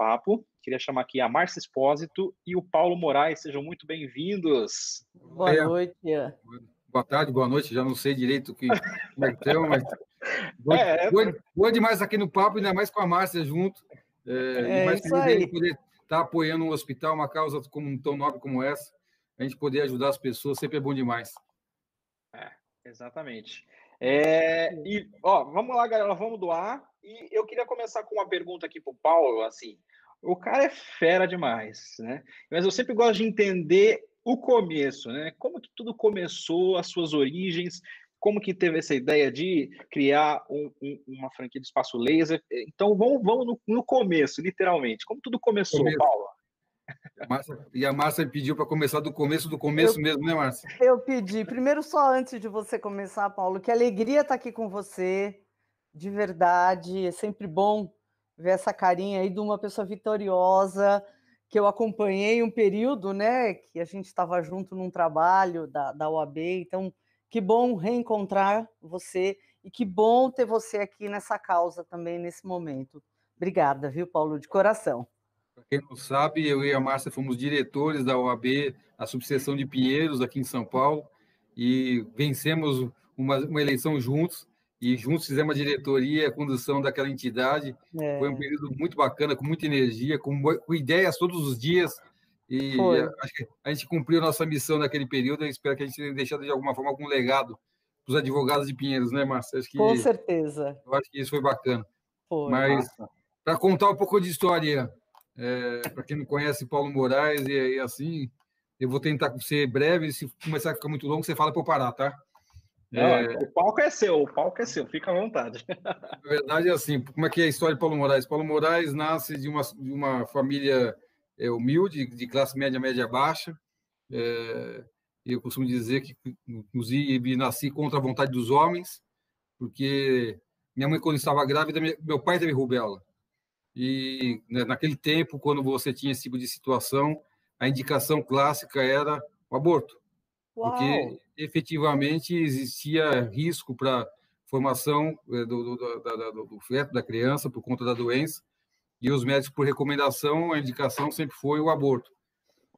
papo. Queria chamar aqui a Márcia Espósito e o Paulo Moraes. Sejam muito bem-vindos. Boa é. noite. Boa tarde, boa noite. Já não sei direito que, como é que estão, mas. Boa, é, boa, boa, demais aqui no papo, ainda mais com a Márcia junto. É, é mais isso aí. poder estar tá apoiando um hospital, uma causa como, tão nobre como essa. A gente poder ajudar as pessoas sempre é bom demais. É, exatamente. É, e, ó, vamos lá, galera, vamos doar. E eu queria começar com uma pergunta aqui para o Paulo, assim, o cara é fera demais, né? Mas eu sempre gosto de entender o começo, né? Como que tudo começou, as suas origens, como que teve essa ideia de criar um, um, uma franquia de espaço laser. Então vamos, vamos no, no começo, literalmente. Como tudo começou, começo. Márcia, e a Márcia pediu para começar do começo do começo eu, mesmo, né, Márcia? Eu pedi. Primeiro, só antes de você começar, Paulo, que alegria estar aqui com você, de verdade. É sempre bom ver essa carinha aí de uma pessoa vitoriosa, que eu acompanhei um período, né, que a gente estava junto num trabalho da, da OAB, então que bom reencontrar você e que bom ter você aqui nessa causa também nesse momento. Obrigada, viu, Paulo, de coração. Para quem não sabe, eu e a Márcia fomos diretores da OAB, a subseção de Pinheiros, aqui em São Paulo, e vencemos uma, uma eleição juntos e juntos fizemos a diretoria, a condução daquela entidade. É. Foi um período muito bacana, com muita energia, com, com ideias todos os dias. E acho que a gente cumpriu a nossa missão naquele período. Eu espero que a gente tenha deixado de alguma forma algum legado para os advogados de Pinheiros, né, Márcia? Acho que, com certeza. Eu acho que isso foi bacana. Foi, Mas, para contar um pouco de história, é, para quem não conhece Paulo Moraes e, e assim, eu vou tentar ser breve. Se começar a ficar muito longo, você fala para eu parar, tá? É... o palco é seu, o palco é seu, fica à vontade. Na verdade, é assim, como é que é a história de Paulo Moraes? Paulo Moraes nasce de uma, de uma família é, humilde, de classe média, média baixa. É, eu costumo dizer que, inclusive, nasci contra a vontade dos homens, porque minha mãe, quando estava grávida, meu pai teve rubela. E né, naquele tempo, quando você tinha esse tipo de situação, a indicação clássica era o aborto. Uau. Porque efetivamente existia risco para formação eh, do, do, do, do, feto, da criança, por conta da doença, e os médicos, por recomendação, a indicação sempre foi o aborto.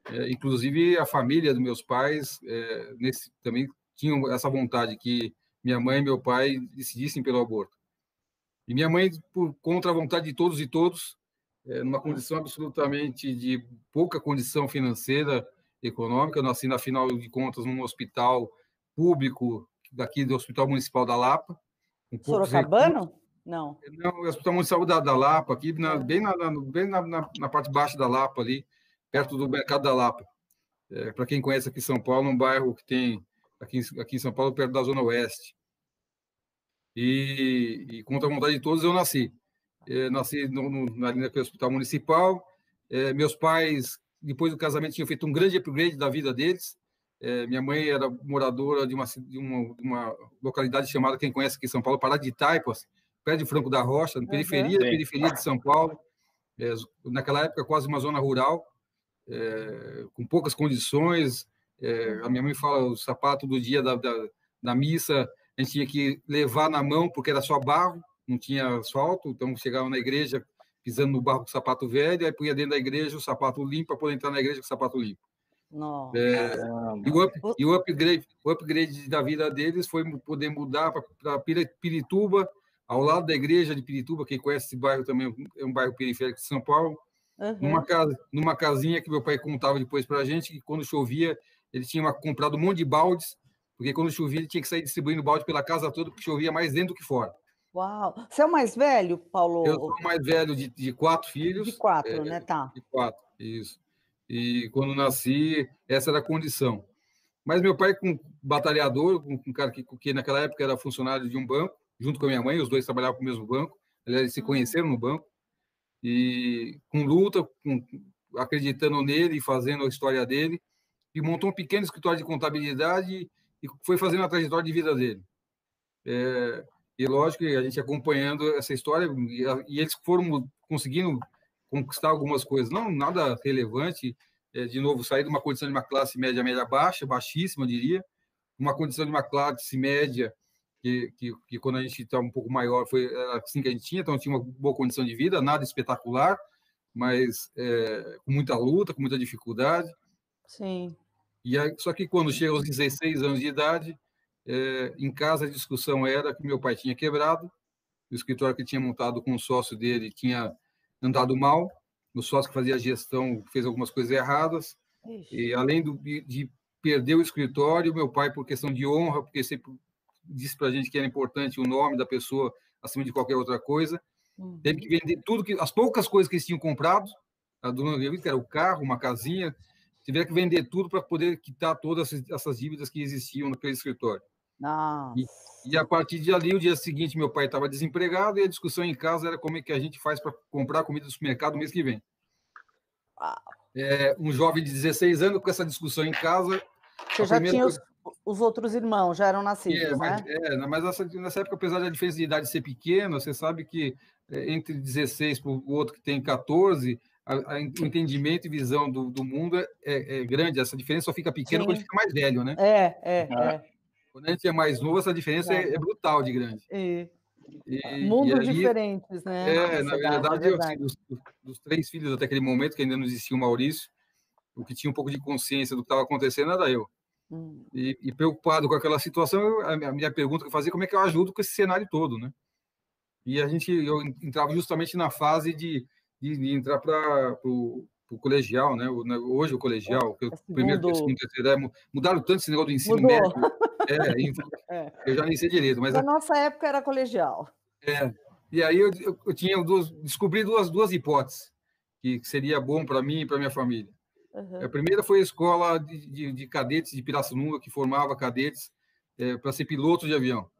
É, inclusive, a família dos meus pais é, nesse, também tinham essa vontade, que minha mãe e meu pai decidissem pelo aborto. E minha mãe, por contra a vontade de todos e todos, é, numa condição absolutamente de pouca condição financeira, econômica. Eu nasci, na final de contas, num hospital público daqui do Hospital Municipal da Lapa. Um Sorocabano? Não. Não, o Hospital Municipal da, da Lapa, aqui na, bem, na, na bem na, na, parte baixa da Lapa, ali, perto do Mercado da Lapa. É, Para quem conhece aqui São Paulo, um bairro que tem, aqui, aqui em São Paulo, perto da Zona Oeste. E, e contra a vontade de todos, eu nasci. É, nasci no, no, ali naquele hospital municipal. É, meus pais depois do casamento, tinham feito um grande upgrade da vida deles. É, minha mãe era moradora de uma, de uma, de uma localidade chamada, quem conhece aqui em São Paulo, Pará de Taipas, perto de Franco da Rocha, na periferia, uhum. periferia de São Paulo. É, naquela época, quase uma zona rural, é, com poucas condições. É, a minha mãe fala o sapato do dia da, da, da missa, a gente tinha que levar na mão, porque era só barro, não tinha asfalto, então chegava na igreja pisando no barro com o sapato velho, aí punha dentro da igreja o sapato limpo para poder entrar na igreja com o sapato limpo. É, e, o up, e o, upgrade, o upgrade da vida deles foi poder mudar para Pirituba, ao lado da igreja de Pirituba, quem conhece esse bairro também é um bairro periférico de São Paulo, uhum. numa, casa, numa casinha que meu pai contava depois para a gente, que quando chovia, ele tinha comprado um monte de baldes, porque quando chovia ele tinha que sair distribuindo balde pela casa toda, porque chovia mais dentro do que fora. Uau! Você é o mais velho, Paulo? Eu sou o mais velho de, de quatro filhos. De quatro, é, né? Tá. De quatro, isso. E quando nasci, essa era a condição. Mas meu pai, com batalhador, um, um cara que, que naquela época era funcionário de um banco, junto com a minha mãe, os dois trabalhavam para o mesmo banco, eles se uhum. conheceram no banco, e com luta, com, acreditando nele e fazendo a história dele, e montou um pequeno escritório de contabilidade e foi fazendo a trajetória de vida dele. É, e lógico que a gente acompanhando essa história, e, e, eles foram conseguindo conquistar algumas coisas, não nada relevante, é, de novo, sair de uma condição de uma classe média, média baixa, baixíssima, diria, uma condição de uma classe média, que, que, que quando a gente está um pouco maior, foi assim que a gente tinha, então tinha uma boa condição de vida, nada espetacular, mas é, com muita luta, com muita dificuldade. Sim. E aí, só que quando chega aos 16 anos de idade, é, em casa a discussão era que meu pai tinha quebrado, o escritório que tinha montado com o sócio dele tinha andado mal, o sócio que fazia a gestão fez algumas coisas erradas, Ixi. e além do, de perder o escritório, meu pai, por questão de honra, porque sempre disse para a gente que era importante o nome da pessoa acima de qualquer outra coisa, uhum. teve que vender tudo, que as poucas coisas que eles tinham comprado, a dona que era o carro, uma casinha, tiveram que vender tudo para poder quitar todas essas dívidas que existiam naquele escritório. E, e, a partir de ali, o dia seguinte, meu pai estava desempregado e a discussão em casa era como é que a gente faz para comprar comida do supermercado no mês que vem. É, um jovem de 16 anos com essa discussão em casa. Você já tinha os, os, outros irmãos, já eram nascidos, é, mas, né? É, mas nessa, nessa, época, apesar da diferença de idade ser pequena, você sabe que é, entre 16 para o outro que tem 14, a, a, o entendimento e visão do, do mundo é, é, grande. Essa diferença só fica pequena Sim. quando fica mais velho, né? É, é, ah. é. Quando a gente é mais novo, essa diferença é, é brutal de grande. E, Mundos e diferentes, né? É, na verdade, é verdade. Assim, dos, dos, três filhos até aquele momento, que ainda não existia o Maurício, o que tinha um pouco de consciência do que estava acontecendo era eu. Hum. E, e, preocupado com aquela situação, eu, a minha pergunta que eu fazia, como é que eu ajudo com esse cenário todo, né? E a gente, eu entrava justamente na fase de, de, de entrar para o colegial, né? né? Hoje o colegial, é, o primeiro, segundo, terceiro, é, mudaram tanto esse negócio do ensino Mudou. médio. É, é, eu já nem sei direito, mas na nossa época era colegial. É. E aí eu, eu, eu tinha duas, descobri duas duas hipóteses que, que seria bom para mim e para minha família. Uhum. A primeira foi a escola de, de, de cadetes de Pirassununga, que formava cadetes é, para ser piloto de avião.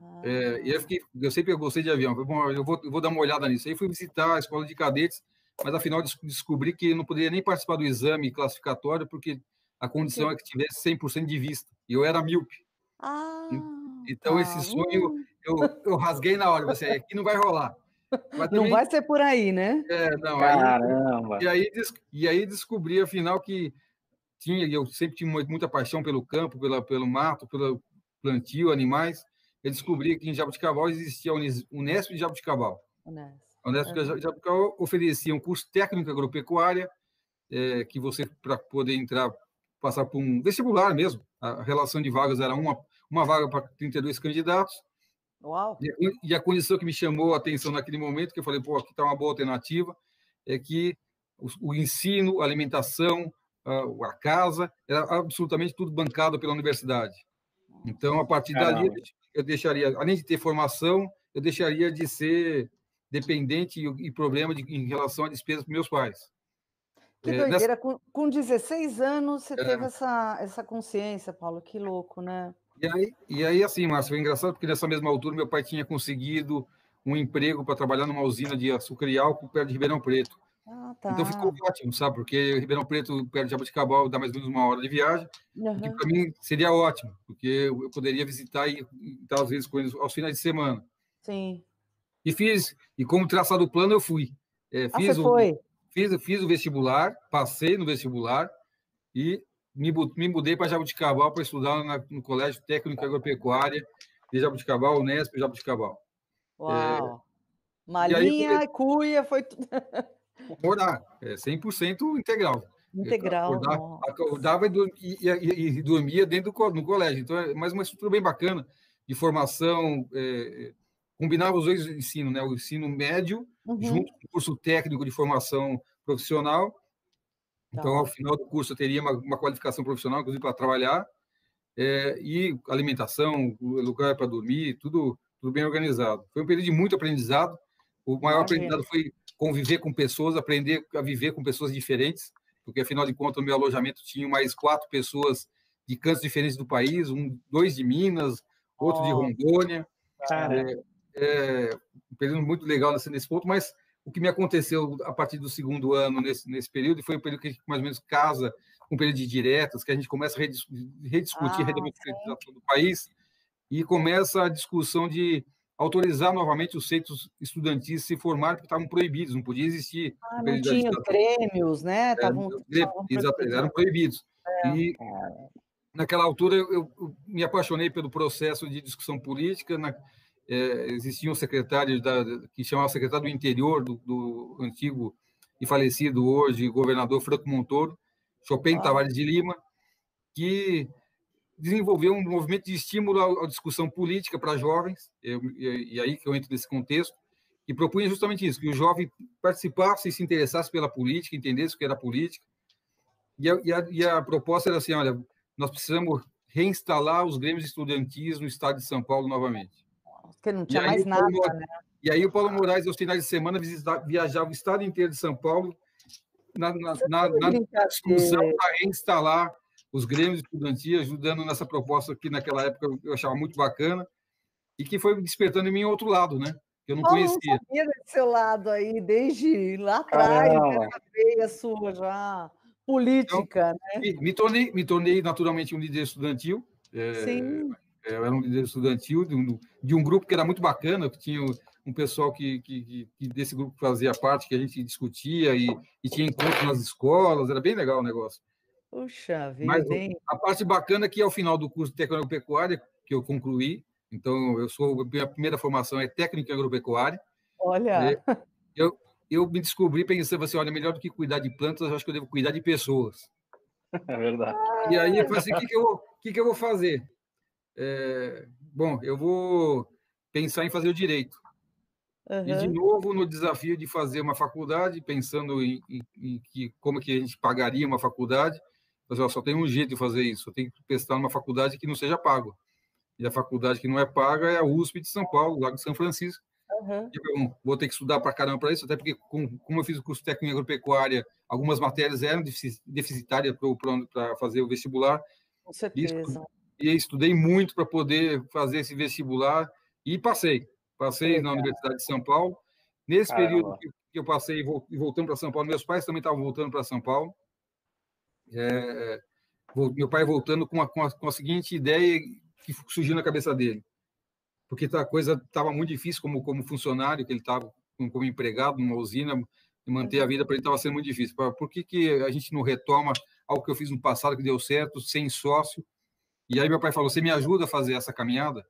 Ah. É, e eu, fiquei, eu sempre gostei de avião. Falei, bom, eu vou, eu vou dar uma olhada nisso. Aí fui visitar a escola de cadetes, mas afinal descobri que não poderia nem participar do exame classificatório, porque a condição é que tivesse 100% de vista. E eu era míope. Ah, então, tá. esse sonho eu, eu rasguei na hora. Você aqui não vai rolar. Também, não vai ser por aí, né? É, não. Caramba. Aí, e, aí, e aí descobri, afinal, que tinha, eu sempre tive muita paixão pelo campo, pela, pelo mato, pelo plantio, animais. Eu descobri que em Jabuticabal existia a Unesp de Jabuticabal. Unesp. A Unesp de Jabuticabal oferecia um curso técnico agropecuária, é, que você, para poder entrar, passar por um vestibular mesmo, a relação de vagas era uma, uma vaga para 32 candidatos, Uau. E, a, e a condição que me chamou a atenção naquele momento, que eu falei, pô, aqui está uma boa alternativa, é que o, o ensino, a alimentação, a, a, casa, era absolutamente tudo bancado pela universidade. Então, a partir Caramba. dali, eu deixaria, além de ter formação, eu deixaria de ser dependente e, e problema de, em relação à despesa dos meus pais. Que é, doideira, nessa... com, com 16 anos você é... teve essa, essa consciência, Paulo, que louco, né? E aí, e aí, assim, Márcio, foi engraçado porque nessa mesma altura meu pai tinha conseguido um emprego para trabalhar numa usina de açúcar e álcool perto de Ribeirão Preto. Ah, tá. Então ficou ótimo, sabe? Porque Ribeirão Preto, perto de Jabuticabal, dá mais ou menos uma hora de viagem. Uhum. E para mim seria ótimo, porque eu poderia visitar e estar às vezes com eles aos finais de semana. Sim. E fiz, e como traçado o plano, eu fui. É, fiz ah, você o, foi? Fiz, fiz o vestibular, passei no vestibular e me, me mudei para Jabuticabal para estudar na, no Colégio Técnico Agropecuária de Jabuticabal, Unesp Jabuticabal. Uau! É, Malinha, aí, cuia, foi tudo. Morar, é 100% integral. Integral. Acordava, acordava e, dormia, e, e, dormia dentro do no colégio. Então, é mais uma estrutura bem bacana de formação. É, combinava os dois ensinos, né? O ensino médio, uhum. junto com o curso técnico de formação profissional, então, ao final do curso, eu teria uma, uma qualificação profissional, inclusive para trabalhar, é, e alimentação, lugar para dormir, tudo, tudo bem organizado. Foi um período de muito aprendizado. O maior Imagina. aprendizado foi conviver com pessoas, aprender a viver com pessoas diferentes, porque, afinal de contas, o meu alojamento tinha mais quatro pessoas de cantos diferentes do país, um, dois de Minas, outro oh. de Rondônia. É, é, um período muito legal nesse, nesse ponto, mas o que me aconteceu a partir do segundo ano nesse, nesse período, e foi o período que a gente mais ou menos casa com o período de diretas, que a gente começa a rediscutir ah, a redemocratização do país e começa a discussão de autorizar novamente os centros estudantis se formarem, porque estavam proibidos, não podia existir. Ah, não tinha prêmios, né? Tavam, exato, eram proibidos. É, e naquela altura eu, eu, me apaixonei pelo processo de discussão política, na, é, existia um secretário da, que chamava secretário do interior do, do antigo e falecido hoje governador Franco Montoro, Chopin ah. Tavares de Lima, que desenvolveu um movimento de estímulo à, discussão política para jovens, eu, e, e aí que eu entro nesse contexto, e propunha justamente isso, que o jovem participasse e se interessasse pela política, entendesse o que era política. E a, e a, e a proposta era assim, olha, nós precisamos reinstalar os grêmios estudantis no estado de São Paulo novamente. Porque não tinha mais nada, né? E aí o Paulo Moraes, aos finais de semana, visitava, viajava o estado inteiro de São Paulo na, na, na, na discussão para reinstalar os grêmios estudantis, ajudando nessa proposta que naquela época eu achava muito bacana e que foi despertando em mim outro lado, né? Que eu não conhecia. Eu não sabia desse seu lado aí, desde lá atrás, essa veia sua já política, então, né? Me, tornei, me tornei naturalmente um líder estudantil. É, Sim. É, eu era um líder estudantil de um, de um grupo que era muito bacana, que tinha um pessoal que, que, que, desse grupo fazia parte, que a gente discutia e, e tinha encontros nas escolas, era bem legal o negócio. Puxa vida, Mas a parte bacana é que ao final do curso de técnico agropecuária, que eu concluí, então eu sou, minha primeira formação é técnica agropecuária. Olha! Né, eu, eu me descobri pensando assim, olha, melhor do que cuidar de plantas, eu acho que eu devo cuidar de pessoas. É verdade. E aí eu falei assim, o que, que, eu, que, que eu vou fazer? É, bom, eu vou pensar em fazer o direito. Uhum. E, de novo, no desafio de fazer uma faculdade, pensando em, em, em que, como que a gente pagaria uma faculdade, mas ó, só tem um jeito de fazer isso, eu tenho que prestar numa faculdade que não seja pago. E a faculdade que não é paga é a USP de São Paulo, lá de São Francisco. Uhum. Eu, vou ter que estudar para caramba para isso, até porque, com, como eu fiz o curso técnico em agropecuária, algumas matérias eram deficitárias para fazer o vestibular. Com certeza. E, e estudei muito para poder fazer esse vestibular e passei. Passei na Universidade de São Paulo. Nesse Caramba. período que, eu passei e voltando para São Paulo, meus pais também estavam voltando para São Paulo. É, meu pai voltando com a, com, a, com a seguinte ideia que surgiu na cabeça dele. Porque a coisa estava muito difícil como, como funcionário, que ele estava como, empregado numa usina, manter a vida para ele estava sendo muito difícil. Por que, que a gente não retoma algo que eu fiz no passado que deu certo, sem sócio? E aí meu pai falou: Você me ajuda a fazer essa caminhada?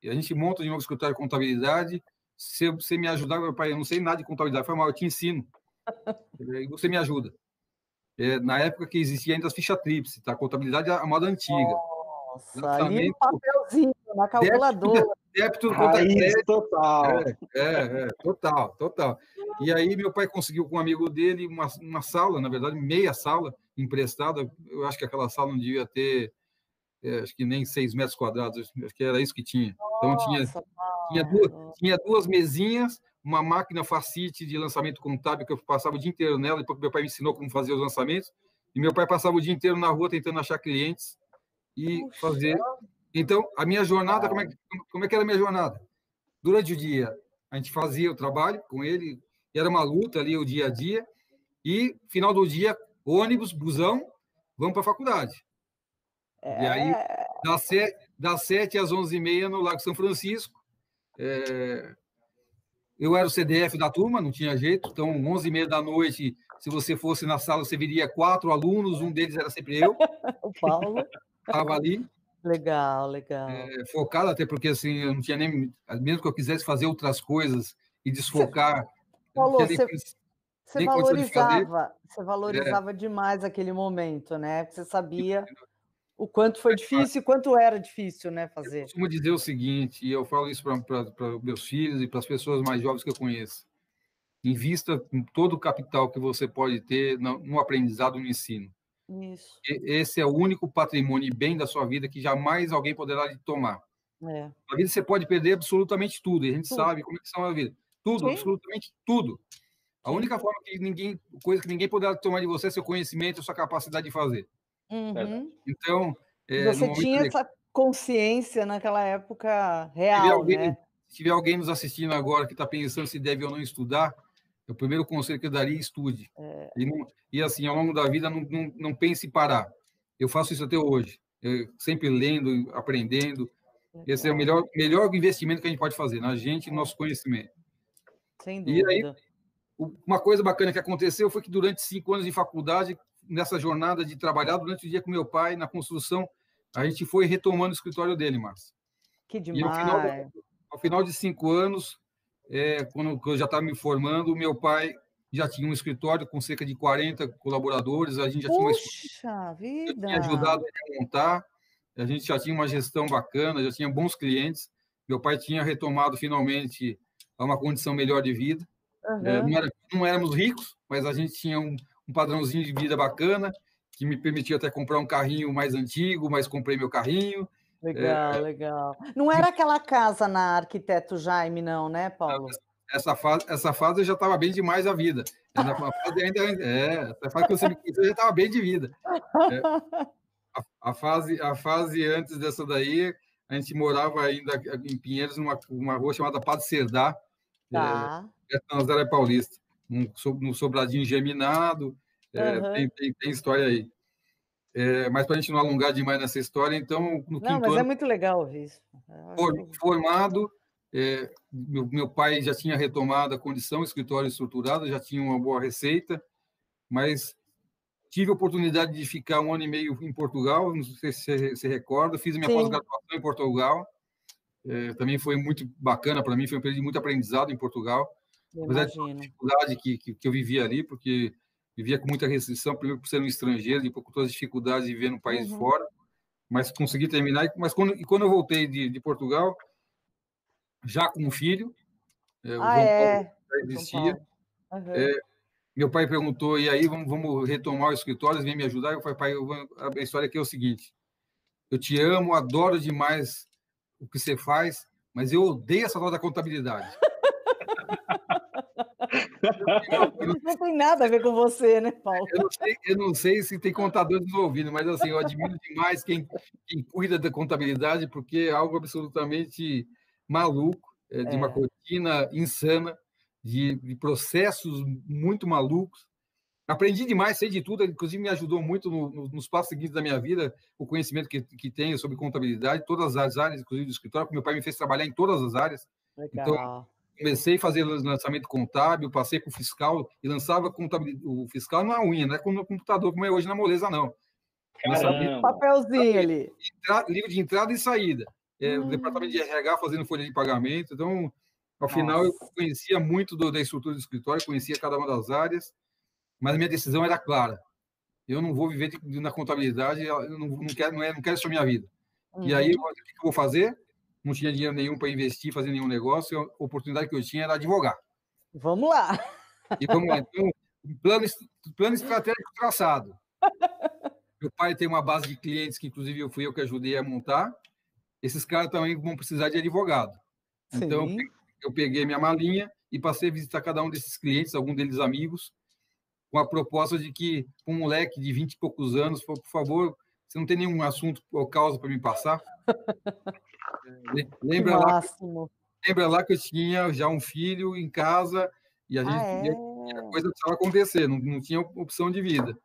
E a gente monta de novo o escritório de contabilidade. Se você me ajudar, meu pai, eu não sei nada de contabilidade, foi mal, eu te ensino. E você me ajuda. É, na época que existia ainda as fichas tríplice, tá? A contabilidade é a moda antiga. Nossa, ali no papelzinho, na calculadora. Débito, débito total. É, é, é, total, total. E aí meu pai conseguiu com um amigo dele uma, uma sala, na verdade, meia sala emprestada. Eu acho que aquela sala não devia ter, é, acho que nem seis metros quadrados, acho que era isso que tinha. Então tinha, tinha, duas, tinha duas mesinhas, uma máquina Facite de lançamento contábil que eu passava o dia inteiro nela, depois meu pai me ensinou como fazer os lançamentos, e meu pai passava o dia inteiro na rua tentando achar clientes e Puxa. fazer. Então, a minha jornada, como é, como é que era a minha jornada? Durante o dia, a gente fazia o trabalho com ele, era uma luta ali o dia a dia, e final do dia, ônibus, busão, vamos para a faculdade. É... E aí, é. das sete, das sete às onze e meia no Lago São Francisco, é, eu era o CDF da turma, não tinha jeito. Então, 11 e meia da noite, se você fosse na sala, você viria quatro alunos, um deles era sempre eu. o Paulo. Estava ali. Legal, legal. É, focado, até porque assim, eu não tinha nem. Mesmo que eu quisesse fazer outras coisas e desfocar. Você, nem, você valorizava, você valorizava é. demais aquele momento, né? Porque você sabia o quanto foi difícil e quanto era difícil, né, fazer. Eu costumo dizer o seguinte, e eu falo isso para meus filhos e para as pessoas mais jovens que eu conheço. Invista todo o capital que você pode ter no, no aprendizado, no ensino. Isso. Esse é o único patrimônio e bem da sua vida que jamais alguém poderá lhe tomar. É. Na vida você pode perder absolutamente tudo, e a gente tudo. sabe como é que são a vida. Tudo, Sim. absolutamente tudo. A única forma que ninguém, coisa que ninguém poderá tomar de você é seu conhecimento, sua capacidade de fazer. Uhum. Então. É, Você tinha de... essa consciência naquela época real, se alguém, né? Se tiver alguém nos assistindo agora que está pensando se deve ou não estudar, o primeiro conselho que eu daria é estude. É... E, não, e, assim, ao longo da vida, não, não, não pense em parar. Eu faço isso até hoje. Eu sempre lendo, aprendendo. Esse é o melhor, melhor investimento que a gente pode fazer, na gente e no nosso conhecimento. Sem dúvida. E aí, uma coisa bacana que aconteceu foi que durante cinco anos de faculdade, nessa jornada de trabalhar durante o dia com meu pai na construção, a gente foi retomando o escritório dele, Márcio. Que demais. E ao final, ao final de cinco anos, é, quando eu já estava me formando, meu pai já tinha um escritório com cerca de 40 colaboradores, a gente já Puxa tinha uma vida! tinha ajudado a montar, a gente já tinha uma gestão bacana, já tinha bons clientes. Meu pai tinha retomado finalmente a uma condição melhor de vida. Uhum. É, não, era, não, éramos ricos, mas a gente tinha um, um, padrãozinho de vida bacana, que me permitia até comprar um carrinho mais antigo, mas comprei meu carrinho. Legal, é, legal. Não era aquela casa na Arquiteto Jaime, não, né, Paulo? Essa fase, essa fase eu já estava bem demais a vida. Essa fase ainda, é, essa fase que você me conheceu, eu já estava bem de vida. É, a, a, fase, a fase antes dessa daí, a gente morava ainda em Pinheiros, numa uma rua chamada Padre Cerdá, tá. é, é Nazaré Paulista, num, num sobradinho geminado, é, uhum. tem, tem, tem, história aí. É, mas para a gente não alongar demais nessa história, então, no não, mas é ano, é muito legal ouvir isso. For, formado, é, meu, meu, pai já tinha retomado a condição, escritório estruturado, já tinha uma boa receita, mas tive a oportunidade de ficar um ano e meio em Portugal, não sei se você se recorda, fiz minha pós-graduação em Portugal, é, também foi muito bacana para mim, foi um período de muito aprendizado em Portugal, apesar da dificuldade que, que, que, eu vivia ali, porque vivia com muita restrição, primeiro por ser um estrangeiro, depois com todas as dificuldades de viver no país uhum. fora, mas consegui terminar, mas quando, e quando eu voltei de, de Portugal, já com um filho, é, o ah, João é. Paulo já existia, uhum. é, meu pai perguntou, e aí vamos, vamos retomar o escritório, vem me ajudar? Eu falei, pai, eu vou, a história aqui é o seguinte, eu te amo, adoro demais o que você faz, mas eu odeio essa tal da contabilidade. Não tem nada a ver com você, né, Paulo? Eu não sei, eu não sei se tem contadores nos ouvindo, mas assim, eu admiro demais quem, quem cuida da contabilidade, porque é algo absolutamente maluco, é, de é. uma rotina insana de, de, processos muito malucos. Aprendi demais, sei de tudo, inclusive me ajudou muito no, no, nos passos seguintes da minha vida, o conhecimento que, que tenho sobre contabilidade, todas as áreas, inclusive do escritório, porque meu pai me fez trabalhar em todas as áreas. Legal. Então, comecei a fazer lançamento contábil, passei para o fiscal e lançava o fiscal na unha, não é no computador como é hoje na moleza, não. Papelzinho ali. Livro de entrada e saída. É, hum. O departamento de RH fazendo folha de pagamento. Então, ao final, Nossa. eu conhecia muito do, da estrutura do escritório, conhecia cada uma das áreas, mas a minha decisão era clara. Eu não vou viver de, na contabilidade, eu não, não, quero, não, é, não quero isso na minha vida. Uhum. E aí, uhum. o que eu vou fazer? Não tinha dinheiro nenhum para investir, fazer nenhum negócio, a oportunidade que eu tinha era advogar. Vamos lá. E vamos lá. Então, plano, plano estratégico traçado. Meu pai tem uma base de clientes que, inclusive, eu fui eu que ajudei a montar. Esses caras também vão precisar de advogado. Então, Sim eu peguei minha malinha e passei a visitar cada um desses clientes, algum deles amigos, com a proposta de que um moleque de 20 e poucos anos, por favor, você não tem nenhum assunto ou causa para me passar? Lembra, lá, lembra lá que eu tinha já um filho em casa e a gente ah, é? a coisa precisava acontecer, não, não tinha opção de vida.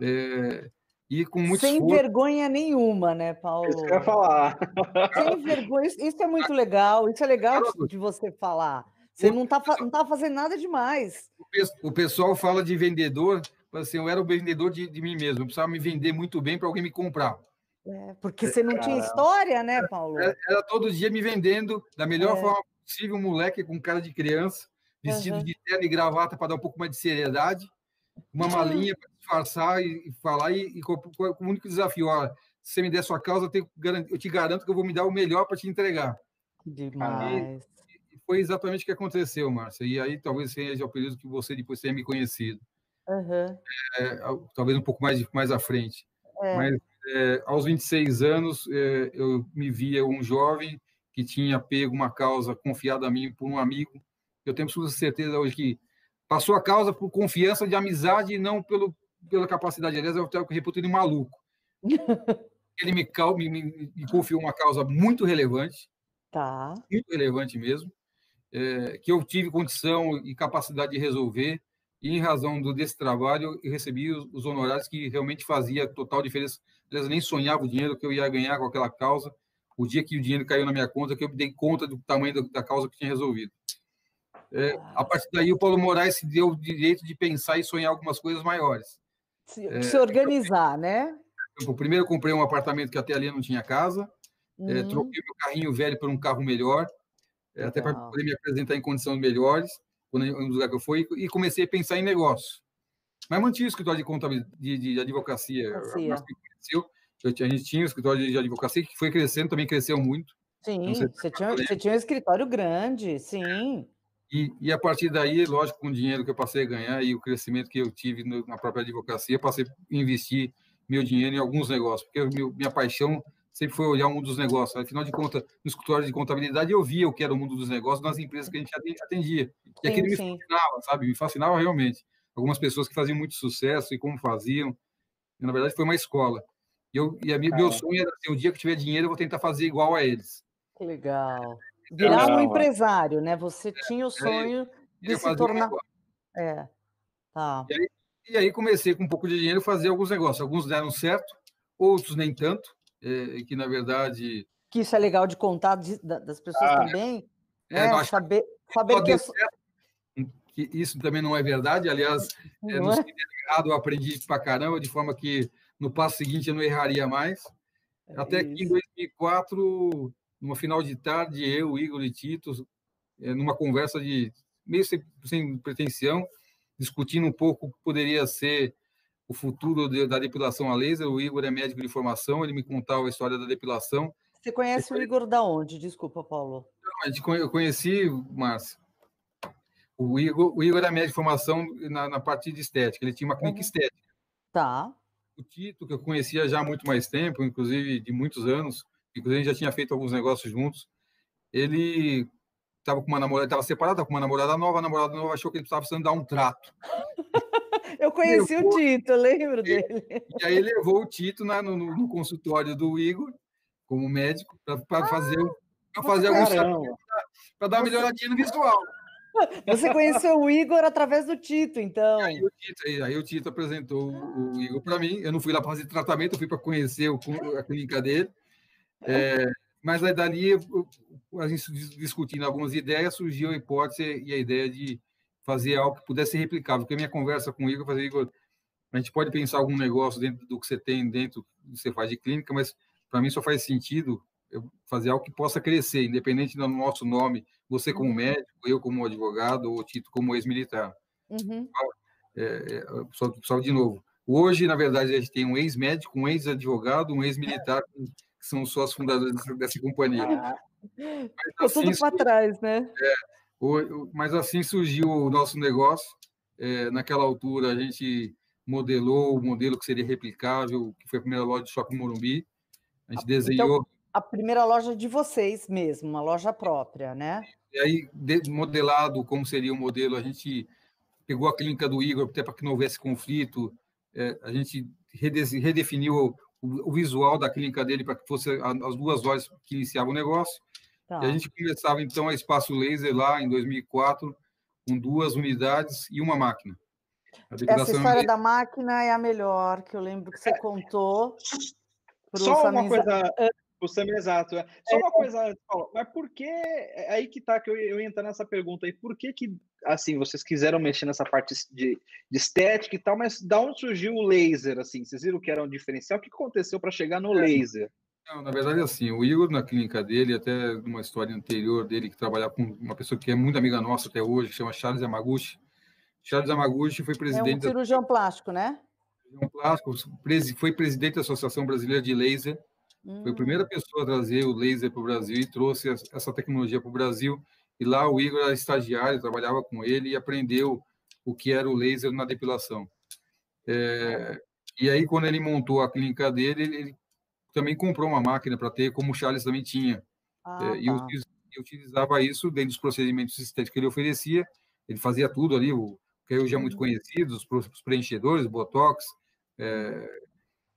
É, e com muito Sem esforço. vergonha nenhuma, né, Paulo? Isso que eu ia falar. Sem vergonha. Isso é muito legal. Isso é legal de você falar. Você não está não tá fazendo nada demais. O pessoal fala de vendedor, assim, eu era o vendedor de, de mim mesmo. Eu precisava me vender muito bem para alguém me comprar. É, porque você não tinha história, né, Paulo? Era, era, todo dia me vendendo da melhor é. forma possível, um moleque com cara de criança, vestido uhum. de terno e gravata para dar um pouco mais de seriedade uma malinha para disfarçar e, e falar, e, e com, com, o único desafio, ó, se você me der sua causa, eu, tenho, eu te garanto que eu vou me dar o melhor para te entregar. Demais. E, foi exatamente o que aconteceu, Márcia. E aí talvez seja o período que você depois tenha me conhecido. Uhum. É, talvez um pouco mais, mais à frente. É. Mas é, aos 26 anos, é, eu me via um jovem que tinha pego uma causa confiada a mim por um amigo. Eu tenho absoluta certeza hoje que Passou a causa por confiança de amizade e não pelo, pela capacidade. Aliás, eu que reputo ele maluco. ele me, me, me, confiou uma causa muito relevante. Tá. Muito relevante mesmo. É, que eu tive condição e capacidade de resolver. E em razão do, desse trabalho, eu recebi os, os honorários que realmente fazia total diferença. Aliás, eu nem sonhava o dinheiro que eu ia ganhar com aquela causa. O dia que o dinheiro caiu na minha conta, que eu me dei conta do tamanho da, causa que tinha resolvido. É, a partir daí, o Paulo Moraes se deu o direito de pensar e sonhar algumas coisas maiores. Se, é, se organizar, né? Eu, primeiro, eu comprei um apartamento que até ali não tinha casa, é, uhum. é, troquei meu carrinho velho por um carro melhor, é, até para poder me apresentar em condições melhores. quando no lugar que eu fui, e comecei a pensar em negócio. Mas mantinha o escritório de contabilidade, de, de advocacia. A gente tinha o escritório de advocacia que foi crescendo, também cresceu muito. Sim, você tinha, você tinha um escritório grande, sim. E, e, a partir daí, lógico, com o dinheiro que eu passei a ganhar e o crescimento que eu tive no, na própria advocacia, passei a investir meu dinheiro em alguns negócios, porque meu, minha paixão sempre foi olhar o mundo dos negócios. Afinal de contas, no escritório de contabilidade, eu via o que era o mundo dos negócios nas empresas que a gente atendia. E aquilo me fascinava, sabe? Me fascinava realmente. Algumas pessoas que faziam muito sucesso e como faziam. E, na verdade, foi uma escola. E, eu, e a, meu sonho era assim, o dia que tiver dinheiro, eu vou tentar fazer igual a eles. Que legal. Virar um empresário, né? Você é, tinha o sonho de se tornar. É. Tá. E aí, e aí, comecei com um pouco de dinheiro a fazer alguns negócios. Alguns deram certo, outros nem tanto, é, que na verdade. Que isso é legal de contar de, das pessoas ah, também. É, né? saber saber que, certo, que, isso também não é verdade. Aliás, é, no é? errado eu aprendi pra caramba, de forma que no passo seguinte eu não erraria mais. É Até isso. que em 2004 numa final de tarde, eu, Igor e Tito, é, numa conversa de meio sem, sem pretensão, discutindo um pouco o que poderia ser o futuro de, da depilação a laser. O Igor é médico de formação, ele me contava a história da depilação. Você conhece o Igor da onde? Desculpa, Paulo. eu conheci, Márcio. O Igor, o Igor era médico de formação na, na parte de estética, ele tinha uma clínica uhum. estética. Tá. O Tito, que eu conhecia já há muito mais tempo, inclusive de muitos anos, inclusive a gente já tinha feito alguns negócios juntos. Ele estava com uma namorada, estava separado, com uma namorada nova, a namorada nova achou que ele precisava precisando dar um trato. Eu conheci levou, o Tito, eu lembro dele. E aí levou o Tito na, no, no, consultório do Igor, como médico, para ah, fazer, pra fazer alguns para dar uma melhoradinha no visual. Você conheceu o Igor através do Tito, então. E aí, o Tito, aí, aí o Tito apresentou o Igor para mim. Eu não fui lá para fazer tratamento, eu fui para conhecer o, a clínica dele. É, mas aí dali, a gente discutindo algumas ideias, surgiu a hipótese e a ideia de fazer algo que pudesse ser replicável. Porque a minha conversa com o Igor, eu falei, Igor, a gente pode pensar algum negócio dentro do que você tem, dentro do que você faz de clínica, mas para mim só faz sentido fazer algo que possa crescer, independente do nosso nome, você como uhum. médico, eu como advogado, ou o Tito como ex-militar. Uhum. É, é, só, só de novo, hoje, na verdade, a gente tem um ex-médico, um ex-advogado, um ex-militar que são sócios fundadores dessa, dessa companhia. Ah, assim, tudo para trás, né? É, mas assim surgiu o nosso negócio. É, naquela altura, a gente modelou o modelo que seria replicável, que foi a primeira loja de Shopping Morumbi. A gente então, desenhou... a primeira loja de vocês mesmo, uma loja própria, né? E aí, modelado como seria o modelo, a gente pegou a clínica do Igor, até para que não houvesse conflito, é, a gente redefiniu o, visual da clínica dele para que fosse as duas lojas que iniciavam o negócio. Tá. E a gente começava, então, a Espaço Laser lá em 2004, com duas unidades e uma máquina. Essa história da máquina é a melhor, que eu lembro que você é. contou. Só uma coisa, o Samir, exato. É. Só uma é. coisa Paulo, mas por que. É aí que tá que eu, eu ia entrar nessa pergunta aí. Por que, que assim, vocês quiseram mexer nessa parte de, de estética e tal, mas da onde surgiu o laser? Assim, vocês viram que era um diferencial? O que aconteceu para chegar no é. laser? Não, na verdade, assim, o Igor, na clínica dele, até numa história anterior dele, que trabalhava com uma pessoa que é muito amiga nossa até hoje, que chama Charles Yamaguchi. Charles Yamaguchi foi presidente. É um cirurgião da... plástico, né? Cirurgião plástico, foi presidente da Associação Brasileira de Laser foi a primeira hum. pessoa a trazer o laser para o Brasil e trouxe essa tecnologia para o Brasil. E lá o Igor era estagiário, trabalhava com ele e aprendeu o que era o laser na depilação. É, e aí, quando ele montou a clínica dele, ele também comprou uma máquina para ter, como o Charles também tinha. Ah, é, e tá. eu, utilizava isso dentro dos procedimentos estéticos que ele oferecia. Ele fazia tudo ali, o que hoje é muito uhum. conhecido, os preenchedores, botox, é,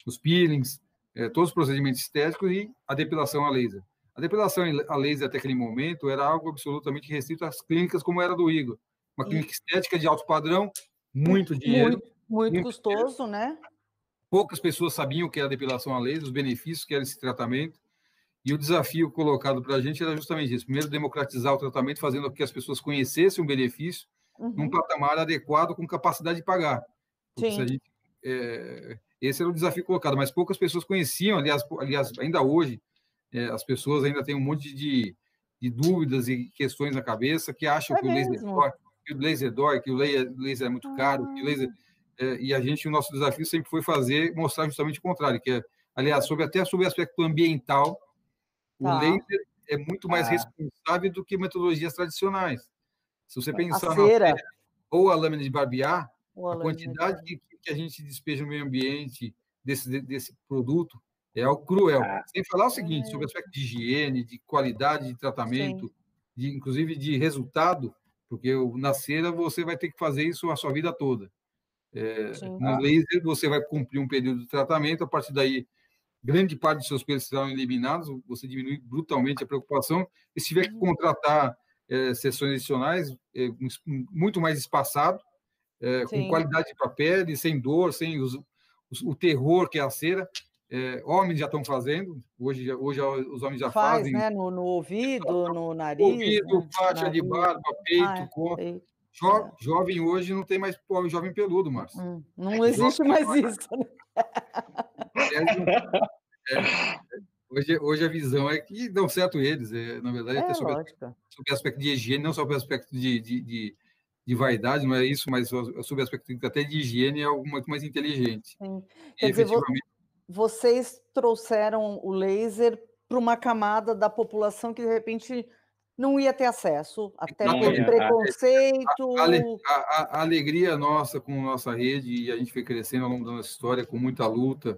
os peelings, é, todos os procedimentos estéticos e a depilação a laser. A depilação a laser até aquele momento era algo absolutamente restrito às clínicas como era do Igor. Uma clínica estética de alto padrão, muito dinheiro. Muito, muito, muito custoso, dinheiro. né? Poucas pessoas sabiam o que era depilação a laser, os benefícios que era esse tratamento. E o desafio colocado para a gente era justamente isso: primeiro, democratizar o tratamento, fazendo com que as pessoas conhecessem o benefício uhum. num patamar adequado com capacidade de pagar. Porque Sim. se a gente é, esse era o desafio colocado, mas poucas pessoas conheciam, aliás, aliás ainda hoje, é, as pessoas ainda têm um monte de, de dúvidas e questões na cabeça que acham é que o laser forte. que o laser dói, que o laser é muito caro, que o laser... Ah. É, e a gente, o nosso desafio sempre foi fazer, mostrar justamente o contrário, que é, aliás, sobre, até sobre o aspecto ambiental, o tá. laser é muito mais ah. responsável do que metodologias tradicionais. Se você pensar a cera. na ou a lâmina de barbear, a quantidade de... que a gente despeja no meio ambiente desse, desse produto é algo cruel. Ah. Sem falar o seguinte, sobre o é. aspecto de higiene, de qualidade de tratamento, de, inclusive de resultado, porque na cera você vai ter que fazer isso a sua vida toda. É, no laser, você vai cumprir um período de tratamento, a partir daí, grande parte dos seus pelos serão eliminados, você diminui brutalmente a preocupação, e se tiver que uhum. contratar é, sessões adicionais, é, muito mais espaçado, é, com qualidade de papel, sem dor, sem os, os, o terror que é a cera, é, homens já estão fazendo, hoje, hoje os homens já Faz, fazem. Né? No, no ouvido, no nariz. Ouvido, né? faixa de barba, peito, ah, é, corpo. Jo, é. Jovem hoje não tem mais pobre jovem peludo, Márcio. Hum, não existe mais isso. Né? É, é, hoje, hoje a visão é que dão certo eles. É, na verdade, até sobre, sobre aspecto de higiene, não só sobre aspecto de, de, de, de, vaidade, não é isso, mas sobre aspecto até de higiene é algo muito mais inteligente. Sim. Quer dizer, efetivamente vocês trouxeram o laser para uma camada da população que de repente não ia ter acesso, até por é, preconceito. A, a, a, alegria nossa com nossa rede, e a gente foi crescendo ao longo da nossa história com muita luta,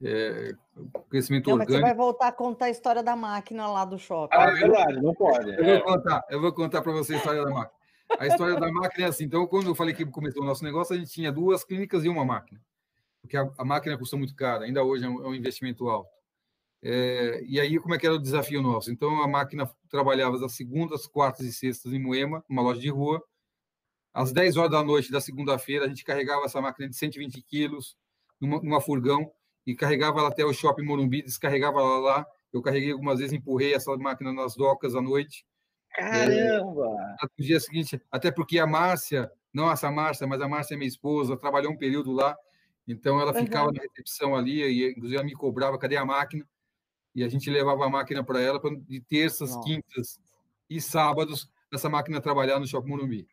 é, crescimento não, orgânico. Mas você vai voltar a contar a história da máquina lá do shopping. Ah, é verdade, não pode. Eu vou contar, eu vou contar para você a história da máquina. A história da máquina é assim. Então, quando eu falei que começou o nosso negócio, a gente tinha duas clínicas e uma máquina porque a, a máquina custa muito cara, ainda hoje é um, é um investimento alto. É, e aí, como é que era o desafio nosso? Então, a máquina trabalhava das segundas, quartas e sextas em Moema, uma loja de rua. Às 10 horas da noite da segunda-feira, a gente carregava essa máquina de 120 quilos numa, numa furgão e carregava ela até o shopping Morumbi, descarregava ela lá. Eu carreguei algumas vezes, empurrei essa máquina nas docas à noite. Caramba! É, no dia seguinte, até porque a Márcia, não essa Márcia, mas a Márcia é minha esposa, trabalhou um período lá, então ela ficava uhum. na recepção ali, e inclusive ela me cobrava, cadê a máquina? E a gente levava a máquina para ela pra, de terças, Nossa. quintas e sábados, essa máquina trabalhar no Shopping Morumbi.